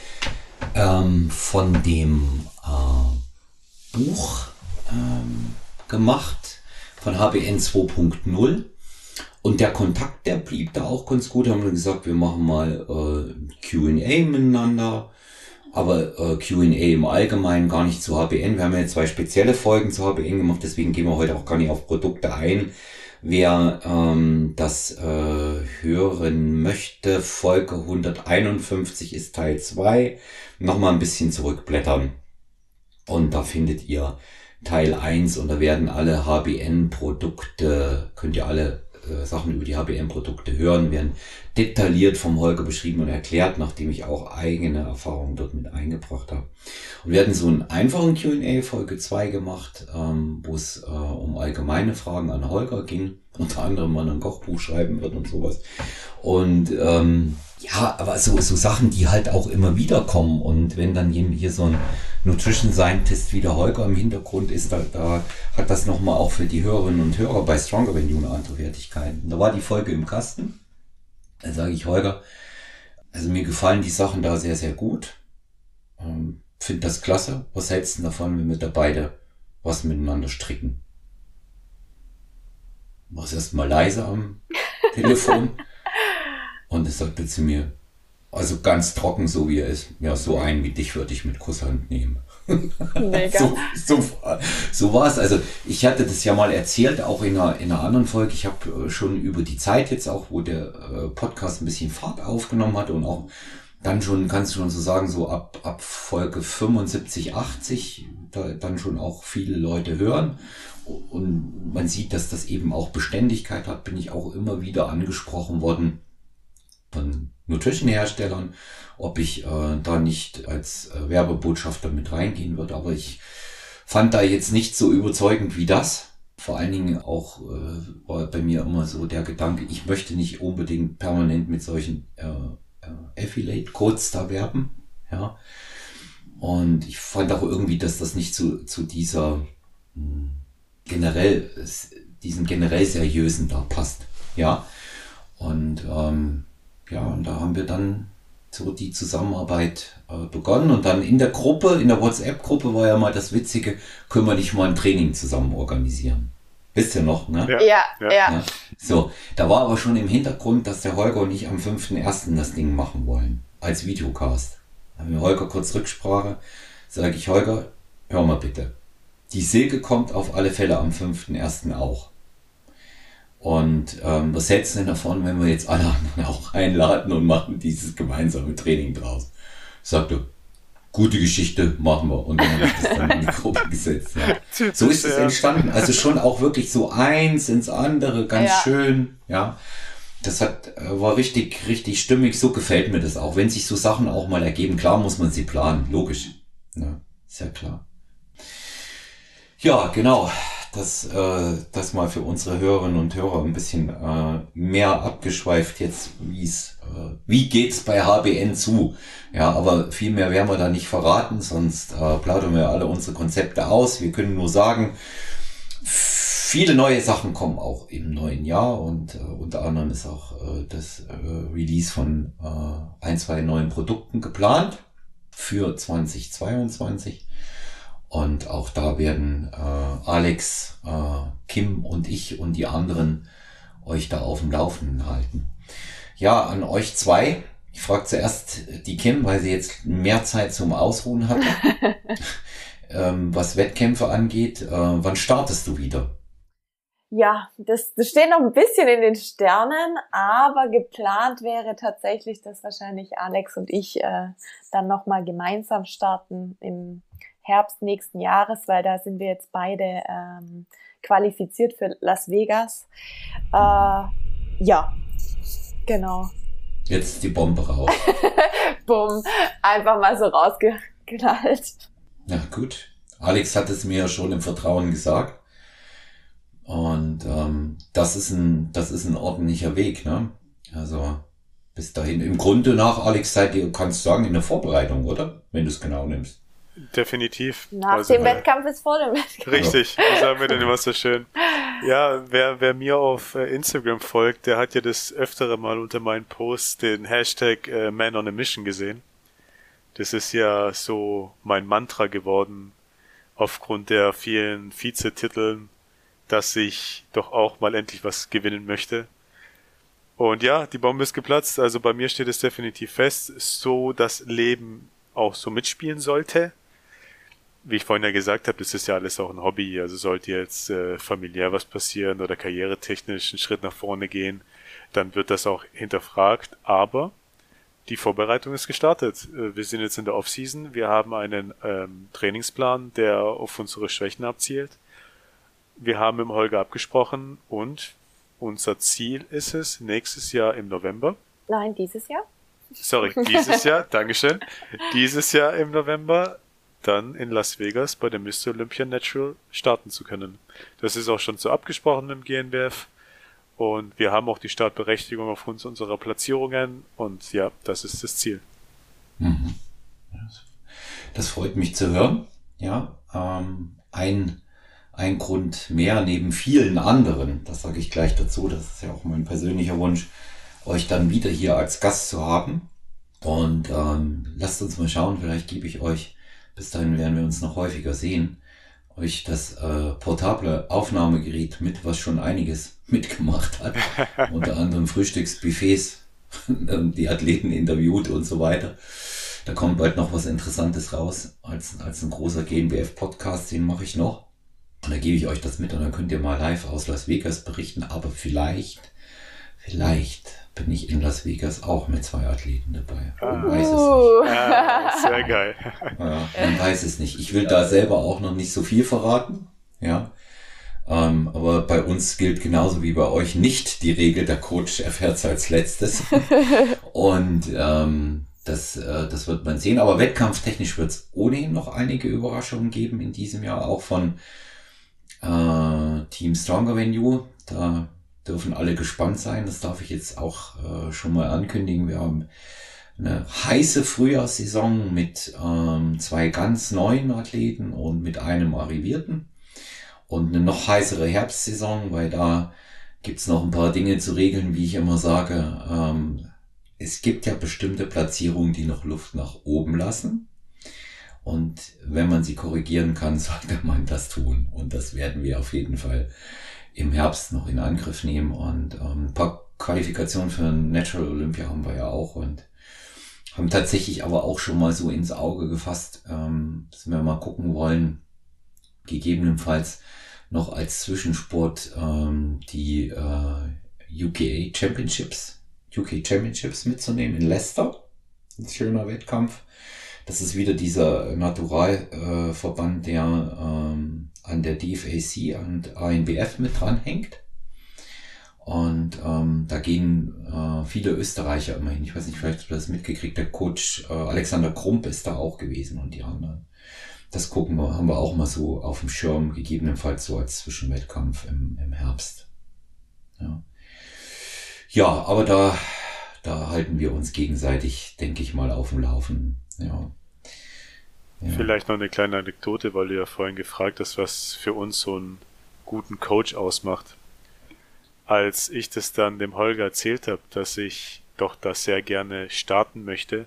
ähm, von dem äh, Buch ähm, gemacht, von HBN 2.0. Und der Kontakt, der blieb da auch ganz gut. Haben gesagt, wir machen mal äh, QA miteinander aber äh, QA im Allgemeinen gar nicht zu HBN. Wir haben ja zwei spezielle Folgen zu HBN gemacht, deswegen gehen wir heute auch gar nicht auf Produkte ein. Wer ähm, das äh, hören möchte, Folge 151 ist Teil 2. Nochmal ein bisschen zurückblättern. Und da findet ihr Teil 1 und da werden alle HBN-Produkte, könnt ihr alle äh, Sachen über die HBM-Produkte hören, werden detailliert vom Holger beschrieben und erklärt, nachdem ich auch eigene Erfahrungen dort mit eingebracht habe. Und wir hatten so einen einfachen Q&A Folge 2 gemacht, ähm, wo es äh, um allgemeine Fragen an Holger ging, unter anderem man ein Kochbuch schreiben wird und sowas. Und ähm, ja, aber so, so Sachen, die halt auch immer wieder kommen. Und wenn dann hier so ein Nutrition Scientist wie der Holger im Hintergrund ist, da, da hat das nochmal auch für die Hörerinnen und Hörer bei Stronger Venue eine andere Wertigkeit. Und da war die Folge im Kasten. Da sage ich Holger, also mir gefallen die Sachen da sehr, sehr gut. Ähm, Finde das klasse. Was hältst du davon, wenn wir da beide was miteinander stricken? Mach's erstmal leise am Telefon. Und es sagte zu mir, also ganz trocken, so wie er ist. Ja, so einen wie dich würde ich mit Kusshand nehmen. Mega. so, so, so war es. Also ich hatte das ja mal erzählt, auch in einer, in einer anderen Folge. Ich habe äh, schon über die Zeit jetzt auch, wo der äh, Podcast ein bisschen Fahrt aufgenommen hat und auch dann schon, kannst du schon so sagen, so ab, ab Folge 75, 80, da, dann schon auch viele Leute hören. Und man sieht, dass das eben auch Beständigkeit hat, bin ich auch immer wieder angesprochen worden von Nutrition-Herstellern, ob ich äh, da nicht als äh, Werbebotschafter mit reingehen würde. Aber ich fand da jetzt nicht so überzeugend wie das. Vor allen Dingen auch äh, war bei mir immer so der Gedanke, ich möchte nicht unbedingt permanent mit solchen äh, äh, Affiliate-Codes da werben. Ja. Und ich fand auch irgendwie, dass das nicht zu, zu dieser mh, hm, generell, diesen generell seriösen da passt. Ja. Und ähm, ja, und da haben wir dann so die Zusammenarbeit äh, begonnen und dann in der Gruppe, in der WhatsApp-Gruppe war ja mal das Witzige, können wir nicht mal ein Training zusammen organisieren. Wisst ihr noch, ne? Ja, ja. ja. ja. So, da war aber schon im Hintergrund, dass der Holger und ich am 5.1. das Ding machen wollen. Als Videocast. Da haben wir Holger kurz Rücksprache. Sage ich, Holger, hör mal bitte. Die Silke kommt auf alle Fälle am 5.1. auch. Und ähm, was hältst du denn davon, wenn wir jetzt alle anderen auch einladen und machen dieses gemeinsame Training draus? Sagte, gute Geschichte, machen wir. Und dann habe ich das dann in die Gruppe gesetzt. Ja. So ist es entstanden. Also schon auch wirklich so eins ins andere, ganz ja. schön. Ja. Das hat, äh, war richtig, richtig stimmig. So gefällt mir das auch. Wenn sich so Sachen auch mal ergeben, klar muss man sie planen. Logisch. Ja, sehr klar. Ja, genau das, äh, das mal für unsere Hörerinnen und Hörer ein bisschen äh, mehr abgeschweift jetzt, wie's, äh, wie geht's bei HBN zu? Ja, aber viel mehr werden wir da nicht verraten, sonst äh, plaudern wir alle unsere Konzepte aus. Wir können nur sagen, viele neue Sachen kommen auch im neuen Jahr und äh, unter anderem ist auch äh, das äh, Release von äh, ein, zwei neuen Produkten geplant für 2022. Und auch da werden äh, Alex, äh, Kim und ich und die anderen euch da auf dem Laufenden halten. Ja, an euch zwei. Ich frage zuerst die Kim, weil sie jetzt mehr Zeit zum Ausruhen hatte. ähm, was Wettkämpfe angeht, äh, wann startest du wieder? Ja, das, das steht noch ein bisschen in den Sternen, aber geplant wäre tatsächlich, dass wahrscheinlich Alex und ich äh, dann nochmal gemeinsam starten im Herbst nächsten Jahres, weil da sind wir jetzt beide ähm, qualifiziert für Las Vegas. Äh, ja, genau. Jetzt die Bombe raus. Bumm, einfach mal so rausgeknallt. Ja, gut. Alex hat es mir ja schon im Vertrauen gesagt. Und ähm, das ist ein, das ist ein ordentlicher Weg, ne? Also bis dahin. Im Grunde nach, Alex, seid ihr, kannst du sagen, in der Vorbereitung, oder? Wenn du es genau nimmst. Definitiv. Nach also, dem Wettkampf ist vor dem Wettkampf. Richtig, wie sagen wir denn immer so schön. Ja, wer, wer mir auf äh, Instagram folgt, der hat ja das öftere Mal unter meinen Posts den Hashtag äh, Man on a Mission gesehen. Das ist ja so mein Mantra geworden, aufgrund der vielen Vizetiteln, dass ich doch auch mal endlich was gewinnen möchte. Und ja, die Bombe ist geplatzt, also bei mir steht es definitiv fest, so das Leben auch so mitspielen sollte wie ich vorhin ja gesagt habe, das ist ja alles auch ein Hobby. Also sollte jetzt äh, familiär was passieren oder karrieretechnisch einen Schritt nach vorne gehen, dann wird das auch hinterfragt. Aber die Vorbereitung ist gestartet. Äh, wir sind jetzt in der Offseason. Wir haben einen ähm, Trainingsplan, der auf unsere Schwächen abzielt. Wir haben mit Holger abgesprochen und unser Ziel ist es, nächstes Jahr im November. Nein, dieses Jahr. Sorry, dieses Jahr, Dankeschön. Dieses Jahr im November dann in Las Vegas bei der Mr. Olympia Natural starten zu können. Das ist auch schon so abgesprochen im GNBF und wir haben auch die Startberechtigung aufgrund unserer Platzierungen und ja, das ist das Ziel. Mhm. Das freut mich zu hören. Ja, ähm, ein, ein Grund mehr neben vielen anderen, das sage ich gleich dazu, das ist ja auch mein persönlicher Wunsch, euch dann wieder hier als Gast zu haben. Und ähm, lasst uns mal schauen, vielleicht gebe ich euch bis dahin werden wir uns noch häufiger sehen, euch das äh, portable Aufnahmegerät mit, was schon einiges mitgemacht hat, unter anderem Frühstücksbuffets, die Athleten interviewt und so weiter. Da kommt bald noch was Interessantes raus, als, als ein großer GNBF-Podcast, den mache ich noch. Und da gebe ich euch das mit und dann könnt ihr mal live aus Las Vegas berichten, aber vielleicht, vielleicht bin ich in Las Vegas auch mit zwei Athleten dabei. Man weiß es nicht. Ja, sehr geil. Ja, man weiß es nicht. Ich will da selber auch noch nicht so viel verraten. Ja. Ähm, aber bei uns gilt genauso wie bei euch nicht die Regel, der Coach erfährt es als letztes. Und ähm, das, äh, das wird man sehen. Aber wettkampftechnisch wird es ohnehin noch einige Überraschungen geben in diesem Jahr, auch von äh, Team Stronger Venue. Da dürfen alle gespannt sein. Das darf ich jetzt auch äh, schon mal ankündigen. Wir haben eine heiße Frühjahrssaison mit ähm, zwei ganz neuen Athleten und mit einem Arrivierten. Und eine noch heißere Herbstsaison, weil da gibt's noch ein paar Dinge zu regeln, wie ich immer sage. Ähm, es gibt ja bestimmte Platzierungen, die noch Luft nach oben lassen. Und wenn man sie korrigieren kann, sollte man das tun. Und das werden wir auf jeden Fall im Herbst noch in Angriff nehmen und ähm, ein paar Qualifikationen für Natural Olympia haben wir ja auch und haben tatsächlich aber auch schon mal so ins Auge gefasst, ähm, dass wir mal gucken wollen, gegebenenfalls noch als Zwischensport ähm, die äh, UKA Championships, UK Championships mitzunehmen in Leicester. Ein schöner Wettkampf. Das ist wieder dieser Naturalverband, äh, der ähm, an der DFAC und ANBF mit dranhängt. Und ähm, da gehen äh, viele Österreicher immerhin. Ich weiß nicht, vielleicht hast du das mitgekriegt. Der Coach äh, Alexander Krump ist da auch gewesen und die anderen. Das gucken wir, haben wir auch mal so auf dem Schirm, gegebenenfalls so als Zwischenwettkampf im, im Herbst. Ja. ja, aber da, da halten wir uns gegenseitig, denke ich mal, auf dem Laufen. Ja. Vielleicht noch eine kleine Anekdote, weil du ja vorhin gefragt hast, was für uns so einen guten Coach ausmacht als ich das dann dem Holger erzählt habe, dass ich doch das sehr gerne starten möchte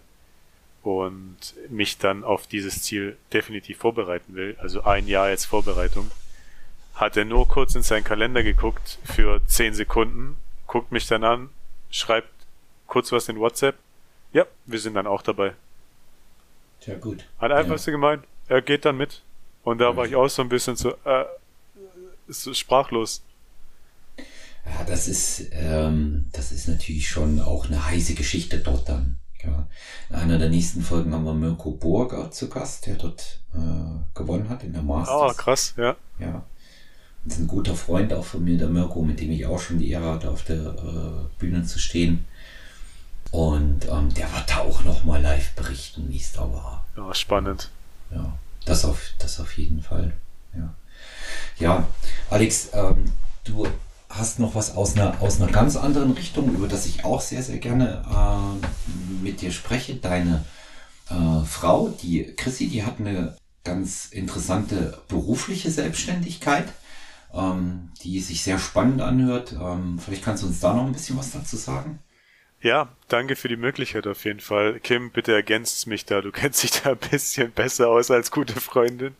und mich dann auf dieses Ziel definitiv vorbereiten will, also ein Jahr jetzt Vorbereitung, hat er nur kurz in seinen Kalender geguckt für zehn Sekunden, guckt mich dann an, schreibt kurz was in WhatsApp. Ja, wir sind dann auch dabei. Sehr gut. Hat einfach ja. so gemeint, er geht dann mit. Und da ja. war ich auch so ein bisschen so, äh, so sprachlos. Ja, das ist, ähm, das ist natürlich schon auch eine heiße Geschichte dort dann. Ja. In einer der nächsten Folgen haben wir Mirko Burger zu Gast, der dort äh, gewonnen hat in der Masters. Ah, oh, krass, ja. Ja. Das ist ein guter Freund auch von mir, der Mirko, mit dem ich auch schon die Ehre hatte, auf der äh, Bühne zu stehen. Und ähm, der wird da auch nochmal live berichten, wie es da war. Ja, spannend. Ja, das auf, das auf jeden Fall. Ja, ja Alex, ähm, du hast noch was aus einer, aus einer ganz anderen Richtung, über das ich auch sehr, sehr gerne äh, mit dir spreche. Deine äh, Frau, die Chrissy, die hat eine ganz interessante berufliche Selbstständigkeit, ähm, die sich sehr spannend anhört. Ähm, vielleicht kannst du uns da noch ein bisschen was dazu sagen. Ja, danke für die Möglichkeit auf jeden Fall. Kim, bitte ergänzt mich da. Du kennst dich da ein bisschen besser aus als gute Freundin.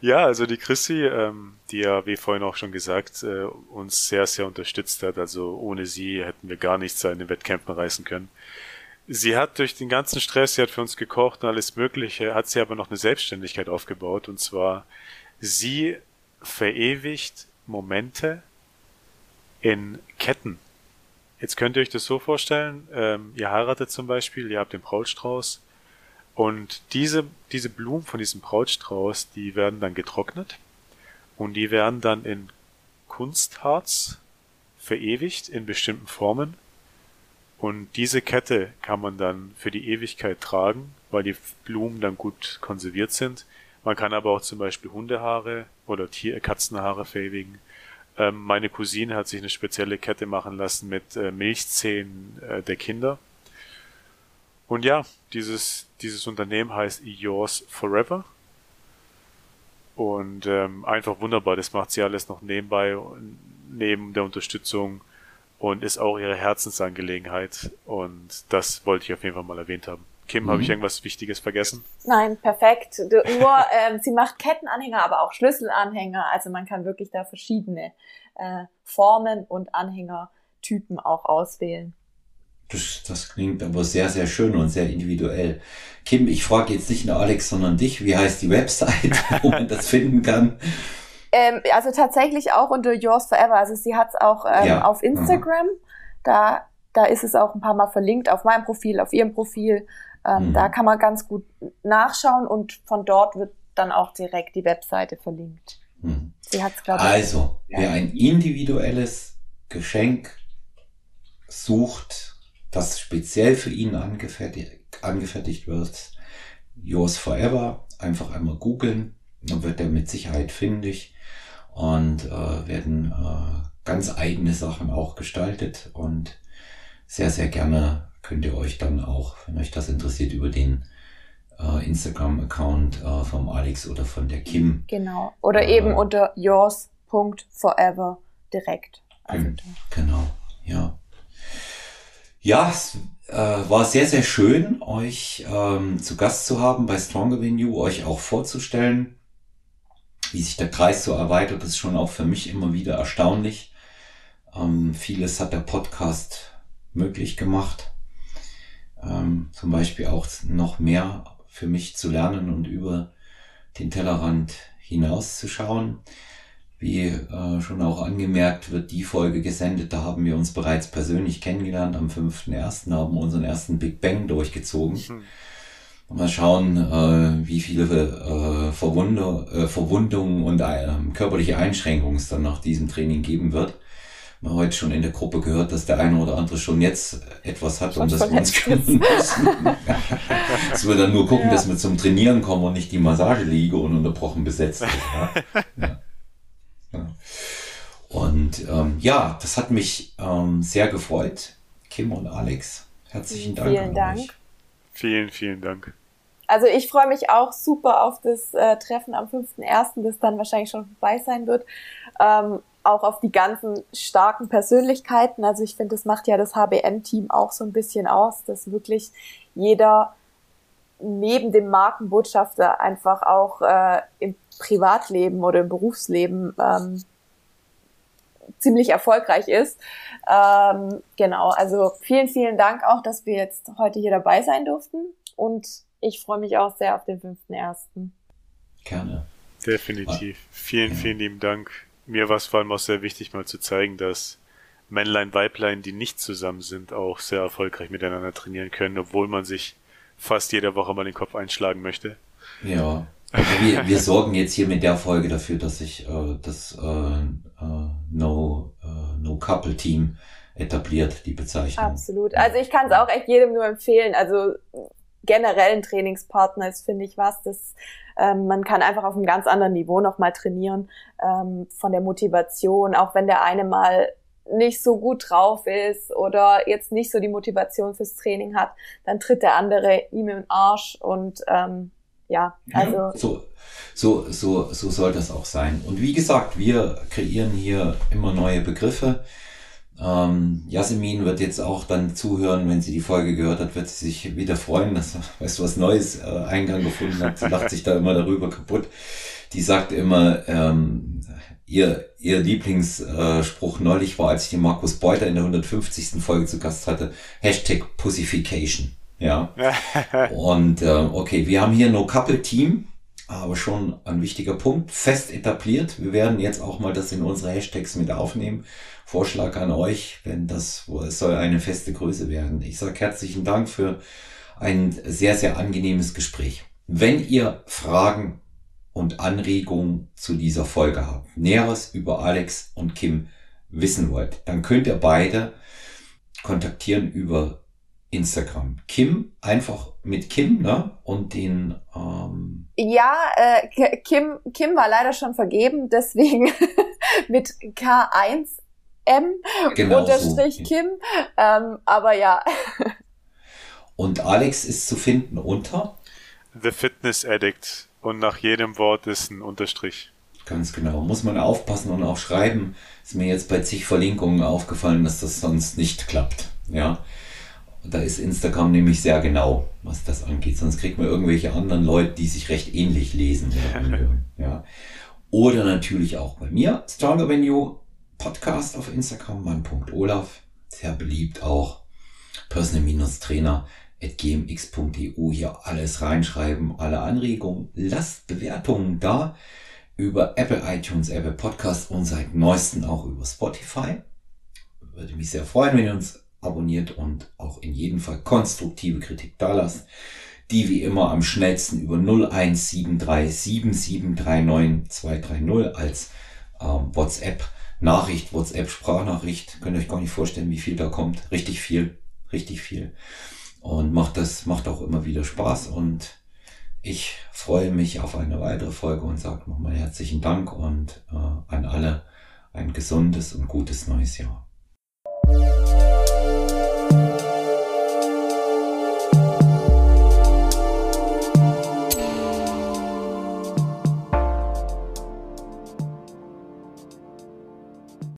Ja, also die Chrissy, ähm, die ja, wie vorhin auch schon gesagt, äh, uns sehr, sehr unterstützt hat. Also ohne sie hätten wir gar nichts an den Wettkämpfen reißen können. Sie hat durch den ganzen Stress, sie hat für uns gekocht und alles Mögliche, hat sie aber noch eine Selbstständigkeit aufgebaut. Und zwar, sie verewigt Momente in Ketten Jetzt könnt ihr euch das so vorstellen, ähm, ihr heiratet zum Beispiel, ihr habt den Brautstrauß und diese, diese Blumen von diesem Brautstrauß, die werden dann getrocknet und die werden dann in Kunstharz verewigt in bestimmten Formen und diese Kette kann man dann für die Ewigkeit tragen, weil die Blumen dann gut konserviert sind. Man kann aber auch zum Beispiel Hundehaare oder Tier Katzenhaare verewigen ähm, meine Cousine hat sich eine spezielle Kette machen lassen mit äh, Milchzähnen äh, der Kinder. Und ja, dieses, dieses Unternehmen heißt Yours Forever. Und ähm, einfach wunderbar, das macht sie alles noch nebenbei, neben der Unterstützung und ist auch ihre Herzensangelegenheit. Und das wollte ich auf jeden Fall mal erwähnt haben. Kim, mhm. habe ich irgendwas Wichtiges vergessen? Nein, perfekt. Du, nur ähm, sie macht Kettenanhänger, aber auch Schlüsselanhänger. Also man kann wirklich da verschiedene äh, Formen und Anhängertypen auch auswählen. Das, das klingt aber sehr, sehr schön und sehr individuell. Kim, ich frage jetzt nicht nur Alex, sondern dich. Wie heißt die Website, wo man das finden kann? Ähm, also tatsächlich auch unter Yours Forever. Also sie hat es auch ähm, ja. auf Instagram. Mhm. Da, da ist es auch ein paar Mal verlinkt auf meinem Profil, auf ihrem Profil. Ähm, mhm. Da kann man ganz gut nachschauen und von dort wird dann auch direkt die Webseite verlinkt. Mhm. Sie hat's, glaube ich. Also, wer ein individuelles Geschenk sucht, das speziell für ihn angefertigt, angefertigt wird, Yours Forever, einfach einmal googeln, dann wird er mit Sicherheit findig und äh, werden äh, ganz eigene Sachen auch gestaltet und sehr, sehr gerne könnt ihr euch dann auch, wenn euch das interessiert, über den äh, Instagram-Account äh, vom Alex oder von der Kim. Genau. Oder äh, eben unter yours.forever direkt. Also genau, ja. Ja, es äh, war sehr, sehr schön, euch ähm, zu Gast zu haben bei Stronger Than You, euch auch vorzustellen. wie sich der Kreis so erweitert, ist schon auch für mich immer wieder erstaunlich. Ähm, vieles hat der Podcast möglich gemacht. Ähm, zum Beispiel auch noch mehr für mich zu lernen und über den Tellerrand hinauszuschauen. Wie äh, schon auch angemerkt, wird die Folge gesendet. Da haben wir uns bereits persönlich kennengelernt. Am 5.1. haben wir unseren ersten Big Bang durchgezogen. Hm. Mal schauen, äh, wie viele äh, Verwunder, äh, Verwundungen und äh, körperliche Einschränkungen es dann nach diesem Training geben wird. Wir haben heute schon in der Gruppe gehört, dass der eine oder andere schon jetzt etwas hat, um das wir uns kümmern müssen. dass wir dann nur gucken, ja. dass wir zum Trainieren kommen und nicht die Massageliege ununterbrochen besetzt ist. Ja. ja. Und ähm, ja, das hat mich ähm, sehr gefreut. Kim und Alex, herzlichen Dank. Vielen Dank. Euch. Vielen, vielen Dank. Also ich freue mich auch super auf das äh, Treffen am 5.1., das dann wahrscheinlich schon vorbei sein wird. Ähm, auch auf die ganzen starken Persönlichkeiten. Also ich finde, das macht ja das HBN-Team auch so ein bisschen aus, dass wirklich jeder neben dem Markenbotschafter einfach auch äh, im Privatleben oder im Berufsleben ähm, ziemlich erfolgreich ist. Ähm, genau, also vielen, vielen Dank auch, dass wir jetzt heute hier dabei sein durften und ich freue mich auch sehr auf den 5.1. Gerne. Definitiv. Vielen, vielen lieben Dank. Mir war es vor allem auch sehr wichtig, mal zu zeigen, dass Männlein, Weiblein, die nicht zusammen sind, auch sehr erfolgreich miteinander trainieren können, obwohl man sich fast jede Woche mal den Kopf einschlagen möchte. Ja, also wir, wir sorgen jetzt hier mit der Folge dafür, dass sich äh, das äh, äh, No, äh, no Couple Team etabliert, die Bezeichnung. Absolut. Also ich kann es auch echt jedem nur empfehlen. Also generell ein Trainingspartner ist, finde ich, was, das ähm, man kann einfach auf einem ganz anderen Niveau nochmal trainieren, ähm, von der Motivation, auch wenn der eine mal nicht so gut drauf ist oder jetzt nicht so die Motivation fürs Training hat, dann tritt der andere ihm im Arsch und ähm, ja, also. Ja, so, so, so, so soll das auch sein. Und wie gesagt, wir kreieren hier immer neue Begriffe. Ähm, Jasmin wird jetzt auch dann zuhören, wenn sie die Folge gehört hat, wird sie sich wieder freuen, dass weißt du, was Neues äh, Eingang gefunden hat. Sie lacht sich da immer darüber kaputt. Die sagt immer, ähm, ihr, ihr Lieblingsspruch neulich war, als ich den Markus Beuter in der 150. Folge zu Gast hatte, Hashtag Pussification. Ja. Und äh, okay, wir haben hier No Couple Team, aber schon ein wichtiger Punkt, fest etabliert. Wir werden jetzt auch mal das in unsere Hashtags mit aufnehmen. Vorschlag an euch, wenn das, es soll eine feste Größe werden. Ich sage herzlichen Dank für ein sehr, sehr angenehmes Gespräch. Wenn ihr Fragen und Anregungen zu dieser Folge habt, Näheres über Alex und Kim wissen wollt, dann könnt ihr beide kontaktieren über Instagram. Kim, einfach mit Kim, ne? Und den. Ähm ja, äh, Kim, Kim war leider schon vergeben, deswegen mit K1M genau unterstrich so. Kim. Ähm, aber ja. Und Alex ist zu finden unter The Fitness Addict und nach jedem Wort ist ein Unterstrich. Ganz genau. Muss man aufpassen und auch schreiben. Ist mir jetzt bei zig Verlinkungen aufgefallen, dass das sonst nicht klappt. Ja. Da ist Instagram nämlich sehr genau, was das angeht. Sonst kriegt man irgendwelche anderen Leute, die sich recht ähnlich lesen. ja. Oder natürlich auch bei mir, Stronger Venue Podcast auf Instagram, mein.olaf. Sehr beliebt auch. Personal-Trainer gmx.eu hier alles reinschreiben, alle Anregungen. Lasst Bewertungen da über Apple iTunes, Apple Podcast und seit neuesten auch über Spotify. Würde mich sehr freuen, wenn ihr uns abonniert und auch in jedem Fall konstruktive Kritik da lasst, die wie immer am schnellsten über 01737739230 als ähm, WhatsApp Nachricht, WhatsApp Sprachnachricht, könnt ihr euch gar nicht vorstellen, wie viel da kommt. Richtig viel, richtig viel. Und macht das, macht auch immer wieder Spaß und ich freue mich auf eine weitere Folge und sage nochmal herzlichen Dank und äh, an alle ein gesundes und gutes neues Jahr.